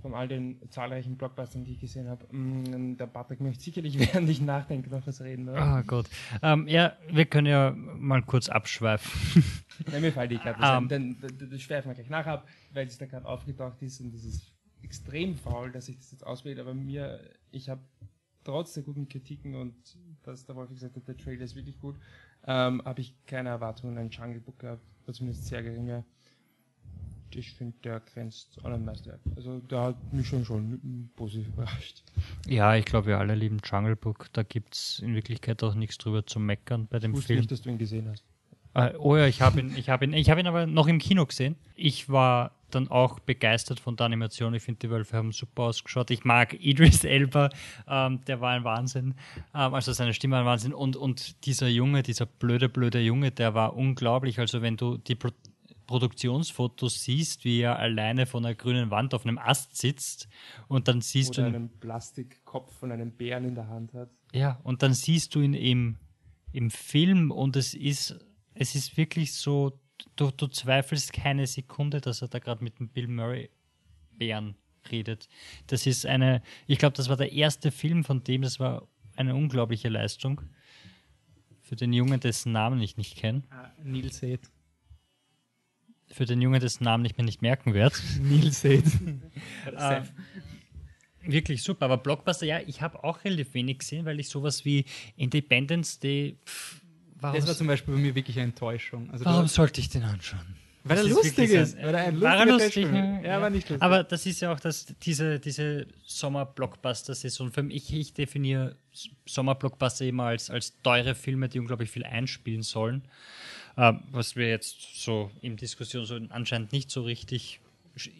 von all den zahlreichen Blockbustern, die ich gesehen habe. Mm, der Patrick möchte sicherlich, während ich nachdenke, noch was reden. Oder? Ah Gott. Ähm, ja, wir können ja mal kurz abschweifen. ja, mir fällt die gerade um, denn das schweifen wir gleich nach ab, weil es da gerade aufgetaucht ist und das ist extrem faul, dass ich das jetzt auswähle, aber mir, ich habe trotz der guten Kritiken und dass der Wolf gesagt hat, der Trailer ist wirklich gut, ähm, habe ich keine Erwartungen an Jungle Book gehabt, oder zumindest sehr geringe ich finde, der grenzt an ein Meisterwerk. Also der hat mich schon schon positiv überrascht. Ja, ich glaube, wir alle lieben Jungle Book. Da gibt es in Wirklichkeit auch nichts drüber zu meckern bei dem ich Film. nicht, dass du ihn gesehen hast. Äh, oh ja, ich habe ihn, ich habe ihn, ich habe ihn aber noch im Kino gesehen. Ich war dann auch begeistert von der Animation. Ich finde, die Wölfe haben super ausgeschaut. Ich mag Idris Elba, ähm, der war ein Wahnsinn. Ähm, also seine Stimme war ein Wahnsinn. Und, und dieser Junge, dieser blöde, blöde Junge, der war unglaublich. Also wenn du die Produktionsfotos siehst, wie er alleine von einer grünen Wand auf einem Ast sitzt und dann siehst Oder du einen Plastikkopf von einem Bären in der Hand hat. Ja, und dann siehst du ihn im, im Film und es ist, es ist wirklich so, du, du zweifelst keine Sekunde, dass er da gerade mit dem Bill Murray Bären redet. Das ist eine, ich glaube, das war der erste Film von dem, das war eine unglaubliche Leistung. Für den Jungen, dessen Namen ich nicht kenne. Ah, Nils Ed für den Jungen dessen Namen ich mir nicht merken werde. Nils Ed. ähm, wirklich super, aber Blockbuster, ja, ich habe auch relativ wenig gesehen, weil ich sowas wie Independence Day. Pff, das war zum Beispiel bei mir wirklich eine Enttäuschung. Also warum sollte ich den anschauen? Weil er lustig ist. Weil er ein war lustig, ja, ja, aber nicht lustig. Aber das ist ja auch das, diese, diese Sommer-Blockbuster-Saison. Für mich, ich definiere Sommer-Blockbuster immer als, als teure Filme, die unglaublich viel einspielen sollen. Äh, was wir jetzt so in Diskussion so anscheinend nicht so richtig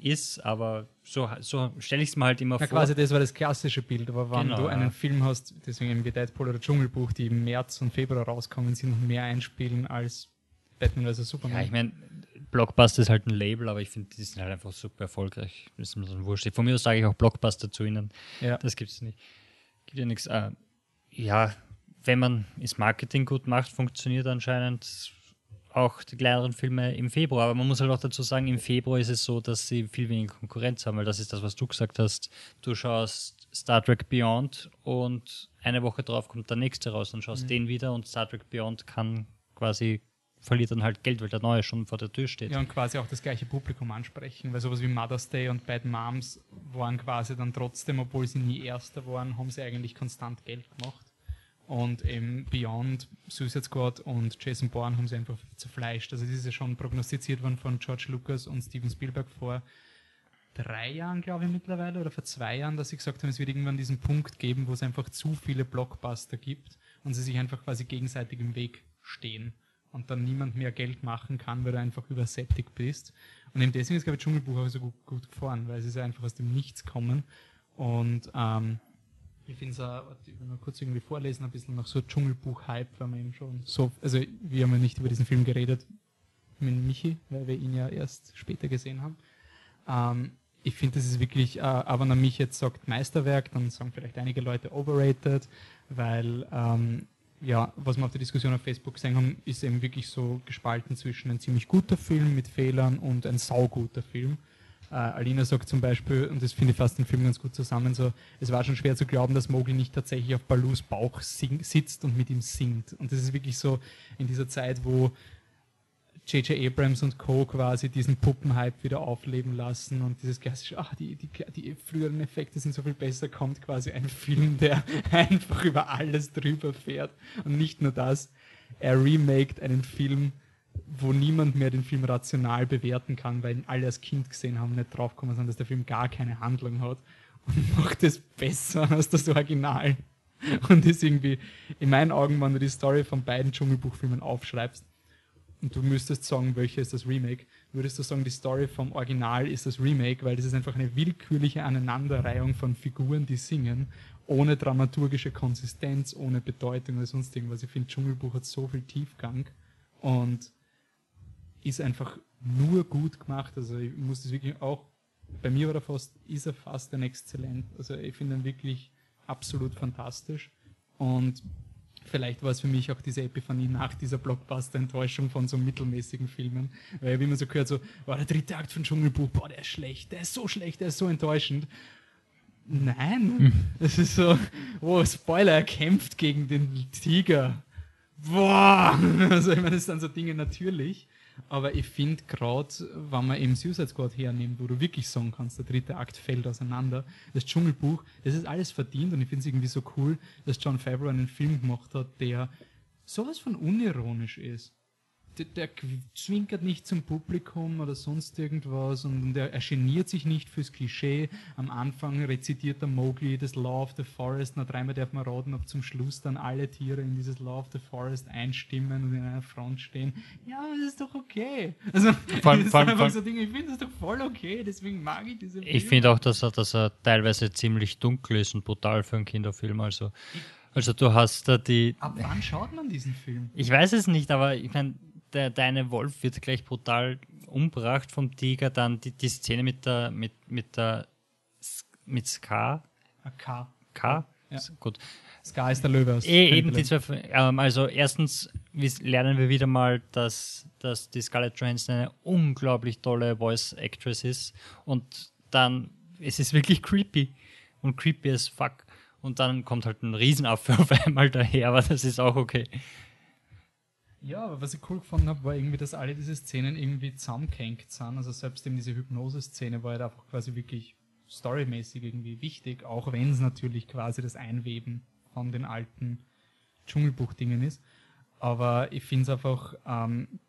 ist, aber so, so stelle ich es mir halt immer Na, vor. quasi das war das klassische Bild, aber wenn Genau, du ja. einen Film hast, deswegen eben wie Deadpool oder Dschungelbuch, die im März und Februar rauskommen, sind und mehr einspielen als Batman vs. Superman. Ja, ich meine, Blockbuster ist halt ein Label, aber ich finde, die sind halt einfach super erfolgreich. Das ist mir so wurscht. Von mir aus sage ich auch Blockbuster zu ihnen. ja. Das gibt es nicht. Gibt ja nichts. Äh, ja, wenn man das Marketing gut macht, funktioniert anscheinend auch die kleineren Filme im Februar. Aber man muss halt auch dazu sagen, im Februar ist es so, dass sie viel weniger Konkurrenz haben, weil das ist das, was du gesagt hast. Du schaust Star Trek Beyond und eine Woche drauf kommt der nächste raus und schaust den wieder und Star Trek Beyond kann quasi verliert dann halt Geld, weil der neue schon vor der Tür steht. Ja, und quasi auch das gleiche Publikum ansprechen, weil sowas wie Mother's Day und Bad Moms waren quasi dann trotzdem, obwohl sie nie Erster waren, haben sie eigentlich konstant Geld gemacht. Und eben Beyond, Suicide Squad und Jason Bourne haben sie einfach zerfleischt. Also das ist ja schon prognostiziert worden von George Lucas und Steven Spielberg vor drei Jahren, glaube ich, mittlerweile, oder vor zwei Jahren, dass sie gesagt haben, es wird irgendwann diesen Punkt geben, wo es einfach zu viele Blockbuster gibt und sie sich einfach quasi gegenseitig im Weg stehen und dann niemand mehr Geld machen kann, weil du einfach übersättigt bist. Und eben deswegen ist, glaube ich, Dschungelbuch auch so gut, gut gefahren, weil es ist einfach aus dem Nichts kommen. Und ähm, ich finde es auch, ich will mal kurz irgendwie vorlesen, ein bisschen noch so Dschungelbuch-Hype, weil wir eben schon so, also wir haben ja nicht über diesen Film geredet mit Michi, weil wir ihn ja erst später gesehen haben. Ähm, ich finde, das ist wirklich, äh, aber wenn er mich jetzt sagt Meisterwerk, dann sagen vielleicht einige Leute overrated, weil ähm, ja, was wir auf der Diskussion auf Facebook gesehen haben, ist eben wirklich so gespalten zwischen ein ziemlich guter Film mit Fehlern und ein sauguter Film. Äh, Alina sagt zum Beispiel, und das finde ich fast den Film ganz gut zusammen, so, es war schon schwer zu glauben, dass Mowgli nicht tatsächlich auf Balus Bauch sing, sitzt und mit ihm singt. Und das ist wirklich so in dieser Zeit, wo J.J. Abrams und Co. quasi diesen Puppenhype wieder aufleben lassen und dieses klassische, ach, die, die, die früheren Effekte sind so viel besser, kommt quasi ein Film, der einfach über alles drüber fährt. Und nicht nur das, er remaked einen Film, wo niemand mehr den Film rational bewerten kann, weil ihn alle als Kind gesehen haben, nicht draufkommen, sondern dass der Film gar keine Handlung hat und macht es besser als das Original. Und ist irgendwie, in meinen Augen, wenn du die Story von beiden Dschungelbuchfilmen aufschreibst, und du müsstest sagen, welches ist das Remake, würdest du sagen, die Story vom Original ist das Remake, weil das ist einfach eine willkürliche Aneinanderreihung von Figuren, die singen, ohne dramaturgische Konsistenz, ohne Bedeutung oder sonst irgendwas. Ich finde, Dschungelbuch hat so viel Tiefgang und ist einfach nur gut gemacht. Also ich muss das wirklich auch, bei mir war er fast, ist er fast ein Exzellent. Also ich finde ihn wirklich absolut fantastisch und vielleicht war es für mich auch diese Epiphanie nach dieser Blockbuster-Enttäuschung von so mittelmäßigen Filmen. Weil ich hab immer so gehört, so, boah, der dritte Akt von Dschungelbuch, boah, der ist schlecht, der ist so schlecht, der ist so enttäuschend. Nein, es ist so, oh, Spoiler, er kämpft gegen den Tiger. Boah! Also ich meine, das sind so Dinge natürlich. Aber ich finde gerade, wenn man eben Suicide Squad hernimmt, wo du wirklich sagen kannst, der dritte Akt fällt auseinander, das Dschungelbuch, das ist alles verdient und ich finde es irgendwie so cool, dass John Favreau einen Film gemacht hat, der sowas von unironisch ist. Der, der zwinkert nicht zum Publikum oder sonst irgendwas und der, er geniert sich nicht fürs Klischee. Am Anfang rezitiert der Mowgli das Law of the Forest, na dreimal darf man raten, ob zum Schluss dann alle Tiere in dieses Law of the Forest einstimmen und in einer Front stehen. Ja, das ist doch okay. Also, Vor allem- das vor allem- vor allem- so Dinge, ich finde das doch voll okay, deswegen mag ich diese Ich finde auch, dass er, dass er teilweise ziemlich dunkel ist und brutal für einen Kinderfilm. Also, also du hast da die. Ab wann schaut man diesen Film? Ich weiß es nicht, aber ich meine, der, der eine Wolf wird gleich brutal umgebracht vom Tiger. Dann die, die Szene mit der mit mit der mit Scar. AK. K? Ja. Gut. Scar ist der Löwe aus. Eh, eben die zwei, ähm, also erstens lernen wir wieder mal, dass, dass die Scarlett Johansson eine unglaublich tolle Voice Actress ist und dann, es ist wirklich creepy und creepy as fuck und dann kommt halt ein Riesenaffe auf einmal daher, aber das ist auch okay. Ja, aber was ich cool gefunden habe, war irgendwie, dass alle diese Szenen irgendwie zusammengehängt sind. Also selbst eben diese Hypnose-Szene war halt einfach quasi wirklich storymäßig irgendwie wichtig, auch wenn es natürlich quasi das Einweben von den alten Dschungelbuch-Dingen ist. Aber ich finde es einfach, ähm,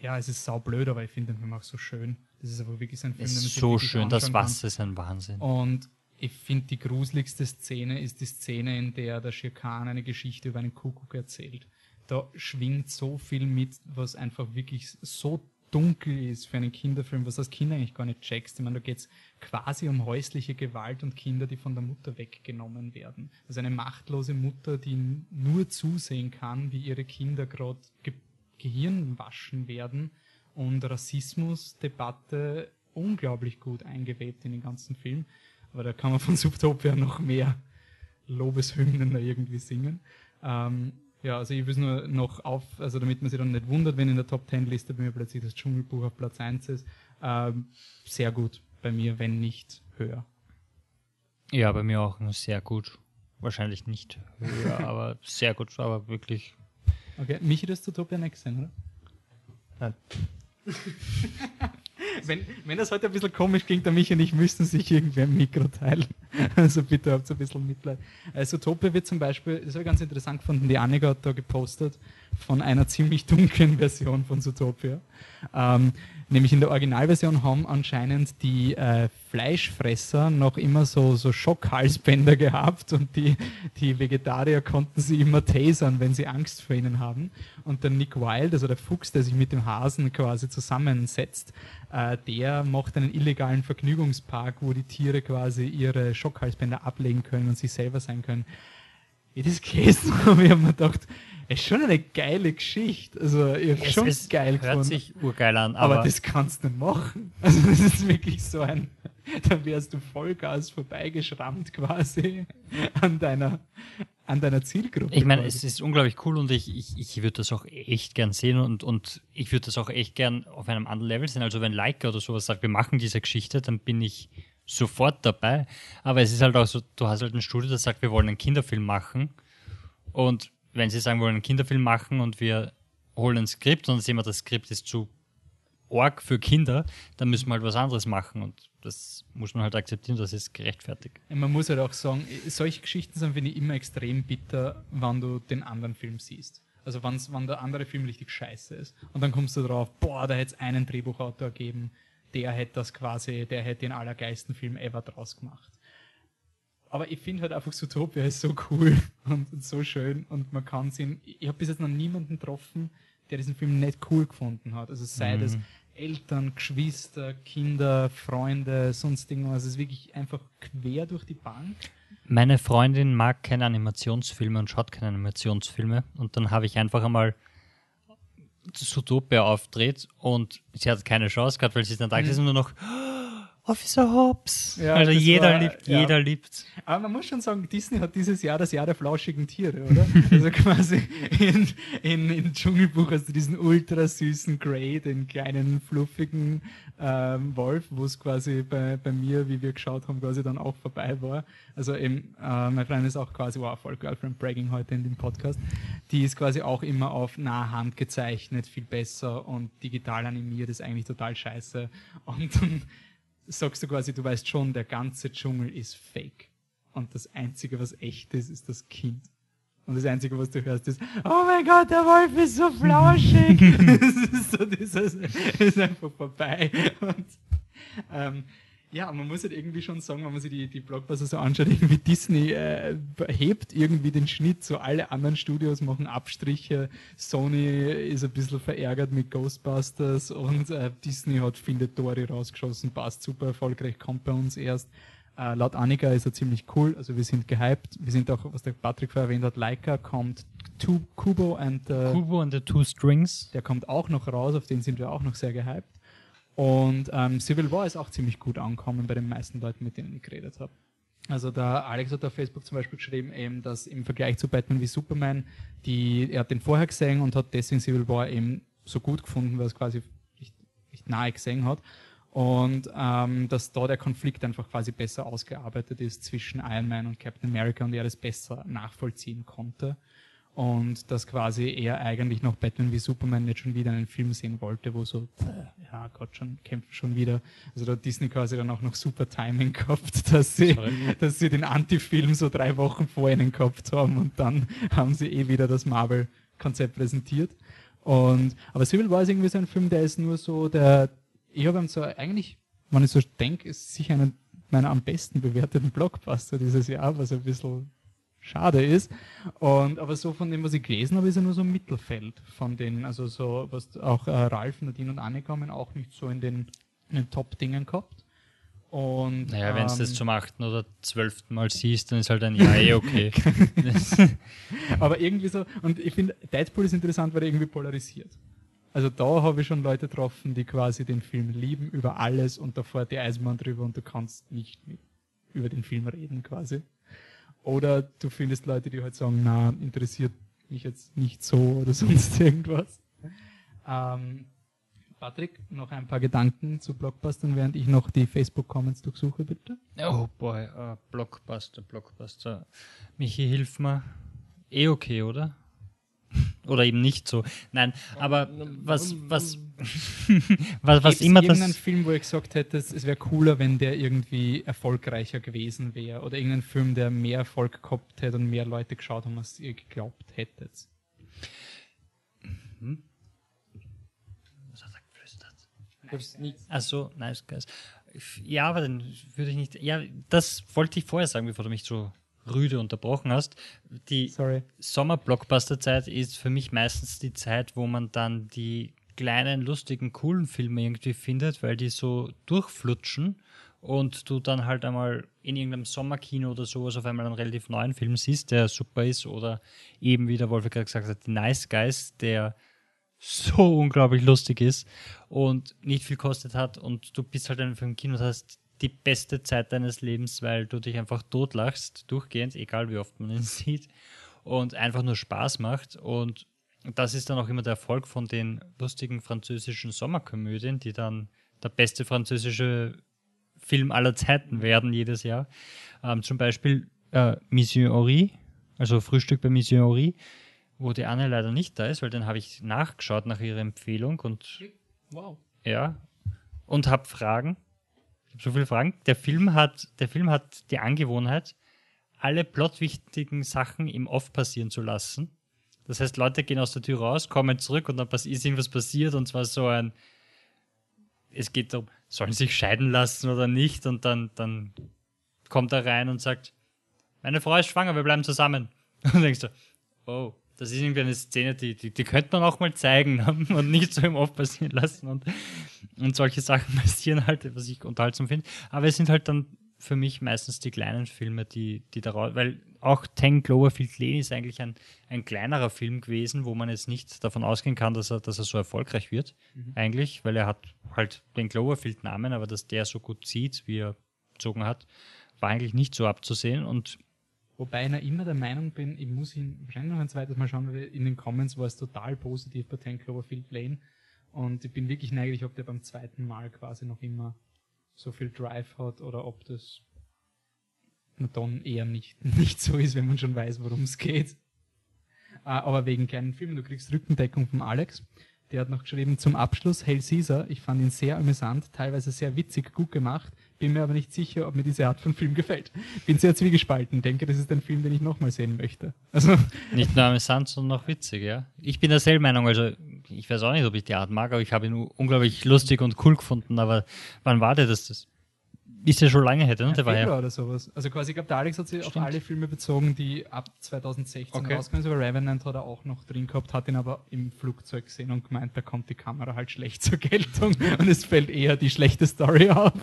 ja, es ist saublöd, aber ich finde den Film auch so schön. Das ist aber wirklich so ein Film, Es ist so schön, das. Wasser ist ein Wahnsinn. Und ich finde, die gruseligste Szene ist die Szene, in der der Schirkan eine Geschichte über einen Kuckuck erzählt. Da schwingt so viel mit, was einfach wirklich so dunkel ist für einen Kinderfilm, was als Kind eigentlich gar nicht checkst. Ich meine, da geht es quasi um häusliche Gewalt und Kinder, die von der Mutter weggenommen werden. Also eine machtlose Mutter, die nur zusehen kann, wie ihre Kinder gerade Ge Gehirn waschen werden und Rassismusdebatte unglaublich gut eingewebt in den ganzen Film. Aber da kann man von Subtopia noch mehr Lobeshymnen irgendwie singen. Ähm, ja, also ich will es nur noch auf, also damit man sich dann nicht wundert, wenn in der Top Ten Liste bei mir plötzlich das Dschungelbuch auf Platz 1 ist. Ähm, sehr gut bei mir, wenn nicht höher. Ja, bei mir auch sehr gut. Wahrscheinlich nicht höher, aber sehr gut, aber wirklich. Okay, Michi, das Zootopia nicht gesehen, oder? Nein. wenn, wenn das heute ein bisschen komisch ging, dann mich und ich müssten sich irgendwer ein Mikro teilen. Also bitte habt ein bisschen Mitleid. Also Utopia wird zum Beispiel, das habe ich ganz interessant gefunden, die Annika hat da gepostet von einer ziemlich dunklen Version von Zootopia. Ähm, nämlich in der Originalversion haben anscheinend die äh, Fleischfresser noch immer so, so Schockhalsbänder gehabt und die, die Vegetarier konnten sie immer tasern, wenn sie Angst vor ihnen haben. Und der Nick Wilde, also der Fuchs, der sich mit dem Hasen quasi zusammensetzt, äh, der macht einen illegalen Vergnügungspark, wo die Tiere quasi ihre Schockhalsbänder ablegen können und sich selber sein können. Wie das gelesen habe, ich habe mir gedacht, es ist schon eine geile Geschichte. Also, ich habe schon es geil hört gefunden. sich urgeil an, aber, aber, das kannst du nicht machen. Also, das ist wirklich so ein, da wärst du Vollgas vorbeigeschrammt quasi an deiner, an deiner Zielgruppe. ich meine, es ist unglaublich cool und ich, ich, ich würde das auch echt gern sehen und, und ich würde das auch echt gern auf einem anderen Level sehen. Also wenn Leica oder sowas sagt, wir machen diese Geschichte, dann bin ich sofort dabei. Aber es ist halt auch so, du hast halt ein Studio, das sagt, wir wollen einen Kinderfilm machen und wenn sie sagen, wollen einen Kinderfilm machen und wir holen ein Skript und sehen wir, das Skript ist zu arg für Kinder, dann müssen wir halt was anderes machen und das muss man halt akzeptieren, das ist gerechtfertigt. Man muss halt auch sagen, solche Geschichten sind, finde ich, immer extrem bitter, wenn du den anderen Film siehst. Also wenn der andere Film richtig scheiße ist. Und dann kommst du drauf, boah, da hätte es einen Drehbuchautor gegeben, der hätte das quasi, der hätte den allergeilsten Film ever draus gemacht. Aber ich finde halt einfach Zootopia ist so cool und, und so schön und man kann sehen, ich habe bis jetzt noch niemanden getroffen, der diesen Film nicht cool gefunden hat. Also sei das Eltern, Geschwister, Kinder, Freunde, sonst irgendwas. Es ist wirklich einfach quer durch die Bank. Meine Freundin mag keine Animationsfilme und schaut keine Animationsfilme. Und dann habe ich einfach einmal Zootopia aufdreht und sie hat keine Chance gehabt, weil sie ist dann da gesessen und nur noch Officer Hobbs. Ja, also jeder war- liebt, ja. jeder liebt. Aber man muss schon sagen, Disney hat dieses Jahr das Jahr der flauschigen Tiere, oder? also quasi in, in, in Dschungelbuch hast du diesen ultra süßen Grey, den kleinen fluffigen ähm, Wolf, wo es quasi bei, bei mir, wie wir geschaut haben, quasi dann auch vorbei war. Also eben, äh, mein Freund ist auch quasi, wow, voll Girlfriend Bragging heute in dem Podcast. Die ist quasi auch immer auf Nahhand gezeichnet, viel besser und digital animiert ist eigentlich total scheiße. Und dann sagst du quasi, du weißt schon, der ganze Dschungel ist fake. Und das Einzige, was echt ist, ist das Kind. Und das Einzige, was du hörst, ist, oh mein Gott, der Wolf ist so flauschig. das ist so dieses, ist einfach vorbei. Und, ähm, ja, man muss halt irgendwie schon sagen, wenn man sich die, die Blockbuster so anschaut, irgendwie Disney äh, hebt irgendwie den Schnitt, so alle anderen Studios machen Abstriche, Sony ist ein bisschen verärgert mit Ghostbusters und äh, Disney hat Findet Dory rausgeschossen, passt super erfolgreich, kommt bei uns erst. Äh, laut Annika ist er ziemlich cool, also wir sind gehypt. Wir sind auch, was der Patrick vorher erwähnt hat, Leica kommt, Kubo and äh, Kubo and the Two Strings. der kommt auch noch raus, auf den sind wir auch noch sehr gehypt. Und ähm, Civil War ist auch ziemlich gut angekommen bei den meisten Leuten, mit denen ich geredet habe. Also der Alex hat auf Facebook zum Beispiel geschrieben, eben, dass im Vergleich zu Batman wie Superman, die, er hat den vorher gesehen und hat deswegen Civil War eben so gut gefunden, weil es quasi nicht, nicht nahe gesehen hat. Und ähm, dass da der Konflikt einfach quasi besser ausgearbeitet ist zwischen Iron Man und Captain America und er das besser nachvollziehen konnte. Und dass quasi er eigentlich noch Batman wie Superman nicht schon wieder einen Film sehen wollte, wo so, ja Gott, schon kämpfen schon wieder. Also da hat Disney quasi dann auch noch super Timing gehabt, dass sie, dass sie den Anti-Film so drei Wochen vor ihnen gehabt haben und dann haben sie eh wieder das Marvel-Konzept präsentiert. Und, aber Civil War ist irgendwie so ein Film, der ist nur so der, ich habe ihm so eigentlich, wenn ich so denke, ist sicher einer meiner am besten bewerteten Blockbuster dieses Jahr, was ein bisschen schade ist. Und, aber so von dem, was ich gelesen habe, ist er nur so im Mittelfeld von den, also so, was auch äh, Ralf, Nadine und Anne kommen, auch nicht so in den, in den Top-Dingen gehabt. Und, naja, wenn du das ähm, zum achten oder zwölften Mal siehst, dann ist halt ein Ja eh okay. aber irgendwie so, und ich finde, Deadpool ist interessant, weil er irgendwie polarisiert. Also da habe ich schon Leute getroffen, die quasi den Film lieben über alles und da fährt die Eisenbahn drüber und du kannst nicht über den Film reden quasi. Oder du findest Leute, die halt sagen, na, interessiert mich jetzt nicht so oder sonst irgendwas. Ähm, Patrick, noch ein paar Gedanken zu Blockbustern, während ich noch die Facebook-Comments durchsuche, bitte. Oh boy, uh, Blockbuster, Blockbuster. Michi, hilf mir. Eh okay, oder? Oder eben nicht so. Nein, aber was, was, was, was immer das. irgendeinen Film, wo ich gesagt hätte, es wäre cooler, wenn der irgendwie erfolgreicher gewesen wäre. Oder irgendein Film, der mehr Erfolg gehabt hätte und mehr Leute geschaut haben, als ihr geglaubt hättet. Mhm. Was hat er geflüstert? Achso, nice guys. Ja, aber dann würde ich nicht. Ja, das wollte ich vorher sagen, bevor du mich so rüde unterbrochen hast. Die Sommer-Blockbuster-Zeit ist für mich meistens die Zeit, wo man dann die kleinen, lustigen, coolen Filme irgendwie findet, weil die so durchflutschen und du dann halt einmal in irgendeinem Sommerkino oder sowas auf einmal einen relativ neuen Film siehst, der super ist oder eben, wie der Wolf gerade gesagt hat, die Nice Guys, der so unglaublich lustig ist und nicht viel kostet hat und du bist halt einfach im Kino und hast die beste Zeit deines Lebens, weil du dich einfach totlachst, durchgehend, egal wie oft man ihn sieht, und einfach nur Spaß macht. Und das ist dann auch immer der Erfolg von den lustigen französischen Sommerkomödien, die dann der beste französische Film aller Zeiten werden jedes Jahr. Ähm, zum Beispiel äh, Mission Ori, also Frühstück bei Mission Ori, wo die Anne leider nicht da ist, weil dann habe ich nachgeschaut nach ihrer Empfehlung und wow. ja und habe Fragen so viele Fragen. Der Film hat, der Film hat die Angewohnheit, alle plotwichtigen Sachen im Off passieren zu lassen. Das heißt, Leute gehen aus der Tür raus, kommen zurück und dann ist irgendwas passiert und zwar so ein, es geht darum, sollen sich scheiden lassen oder nicht und dann, dann kommt er rein und sagt, meine Frau ist schwanger, wir bleiben zusammen. Und denkst du, oh, das ist irgendwie eine Szene, die, die, die könnte man auch mal zeigen und nicht so im Off passieren lassen. Und, und solche Sachen passieren halt, was ich unterhaltsam finde. Aber es sind halt dann für mich meistens die kleinen Filme, die, die daraus, weil auch Ten Cloverfield Lane ist eigentlich ein, ein kleinerer Film gewesen, wo man jetzt nicht davon ausgehen kann, dass er, dass er so erfolgreich wird, mhm. eigentlich, weil er hat halt den Cloverfield-Namen, aber dass der so gut zieht, wie er gezogen hat, war eigentlich nicht so abzusehen und Wobei ich noch immer der Meinung bin, ich muss ihn wahrscheinlich noch ein zweites Mal schauen, weil in den Comments war es total positiv bei 10 Cloverfield Lane. Und ich bin wirklich neugierig, ob der beim zweiten Mal quasi noch immer so viel Drive hat oder ob das dann eher nicht, nicht so ist, wenn man schon weiß, worum es geht. Äh, aber wegen keinen Filmen, du kriegst Rückendeckung von Alex. Der hat noch geschrieben, zum Abschluss, Hail Caesar, ich fand ihn sehr amüsant, teilweise sehr witzig, gut gemacht, bin mir aber nicht sicher, ob mir diese Art von Film gefällt. Bin sehr zwiegespalten, denke, das ist ein Film, den ich nochmal sehen möchte. Also nicht nur amüsant, sondern auch witzig, ja. Ich bin derselben Meinung, also ich weiß auch nicht, ob ich die Art mag, aber ich habe ihn unglaublich lustig und cool gefunden, aber wann war der das? das ist ja schon lange hätte, ne? Der war ja. oder sowas. Also quasi, ich glaube, der Alex hat sich Stimmt. auf alle Filme bezogen, die ab 2016 okay. rauskommen. So Revenant hat er auch noch drin gehabt, hat ihn aber im Flugzeug gesehen und gemeint, da kommt die Kamera halt schlecht zur Geltung und es fällt eher die schlechte Story auf.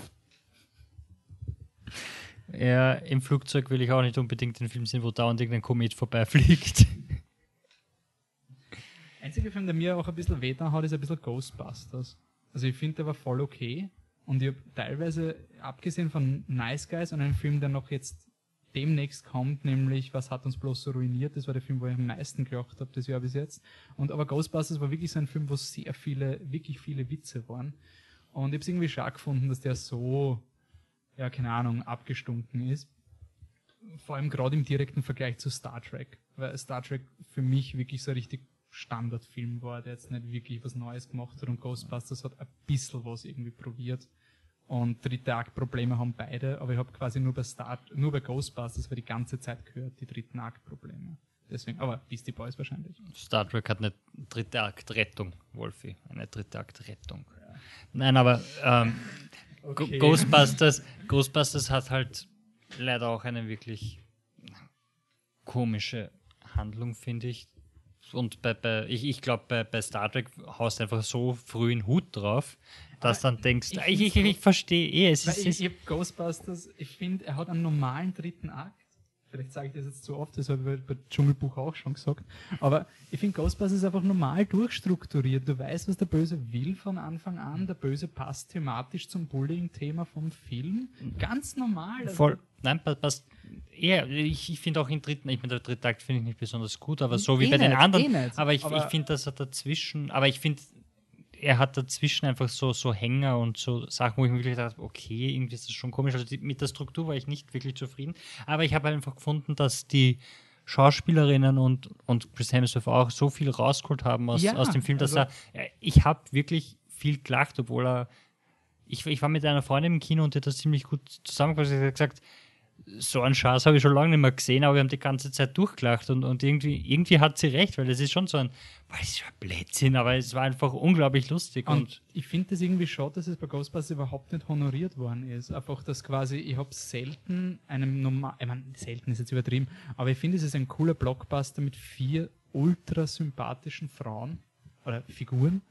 Ja, im Flugzeug will ich auch nicht unbedingt den Film sehen, wo dauernd irgendein Komet vorbeifliegt. Einziger Film, der mir auch ein bisschen wehtan hat, ist ein bisschen Ghostbusters. Also ich finde, der war voll okay. Und ich habe teilweise, abgesehen von Nice Guys und einem Film, der noch jetzt demnächst kommt, nämlich Was hat uns bloß so ruiniert, das war der Film, wo ich am meisten gelacht habe das Jahr bis jetzt. Und aber Ghostbusters war wirklich so ein Film, wo sehr viele, wirklich viele Witze waren. Und ich habe es irgendwie stark gefunden, dass der so ja, keine Ahnung, abgestunken ist. Vor allem gerade im direkten Vergleich zu Star Trek, weil Star Trek für mich wirklich so ein richtig Standardfilm war, der jetzt nicht wirklich was Neues gemacht hat und Ghostbusters hat ein bisschen was irgendwie probiert. Und dritte Akt Probleme haben beide, aber ich habe quasi nur bei Star, nur bei Ghostbusters für die ganze Zeit gehört, die dritten Akt Probleme. Deswegen, aber Beastie Boys wahrscheinlich. Star Trek hat eine dritte Akt Rettung, Wolfi. Eine dritte Akt Rettung. Ja. Nein, aber ähm, Okay. Ghostbusters, Ghostbusters hat halt leider auch einen wirklich komische Handlung, finde ich. Und bei, bei ich, ich glaube, bei, bei Star Trek haust du einfach so früh einen Hut drauf, dass dann denkst, ich, ich, ich, ich verstehe eh, es ist, ich, ich Ghostbusters, ich finde, er hat einen normalen dritten Akt. Vielleicht sage ich das jetzt zu oft, das habe ich bei Dschungelbuch auch schon gesagt. Aber ich finde, Ghostbusters ist einfach normal durchstrukturiert. Du weißt, was der Böse will von Anfang an. Der Böse passt thematisch zum Bullying-Thema vom Film. Ganz normal. Also voll. Nein, pa- passt. eher. ich, ich finde auch im dritten, ich meine, der dritte Akt finde ich nicht besonders gut, aber so wie Eh bei den nicht, anderen. eh aber ich, Aber- ich finde, dass er dazwischen, aber ich finde, er hat dazwischen einfach so, so Hänger und so Sachen, wo ich mir wirklich dachte, okay, irgendwie ist das schon komisch. Also die, mit der Struktur war ich nicht wirklich zufrieden. Aber ich habe einfach gefunden, dass die Schauspielerinnen und, und Chris Hemsworth auch so viel rausgeholt haben aus, Ja, aus dem Film, dass also- er, äh, ich habe wirklich viel gelacht, obwohl er, ich, ich war mit einer Freundin im Kino und die hat das ziemlich gut zusammengefasst. Sie hat gesagt, so einen Schatz habe ich schon lange nicht mehr gesehen, aber wir haben die ganze Zeit durchgelacht und, und irgendwie, irgendwie hat sie recht, weil es ist schon so ein, boah, das ist ja ein Blödsinn, aber es war einfach unglaublich lustig und, Und ich finde das irgendwie schade, dass es bei Ghostbusters überhaupt nicht honoriert worden ist. Einfach, dass quasi, ich habe selten einem normal, ich meine, selten ist jetzt übertrieben, aber ich finde, es ist ein cooler Blockbuster mit vier ultra sympathischen Frauen oder Figuren,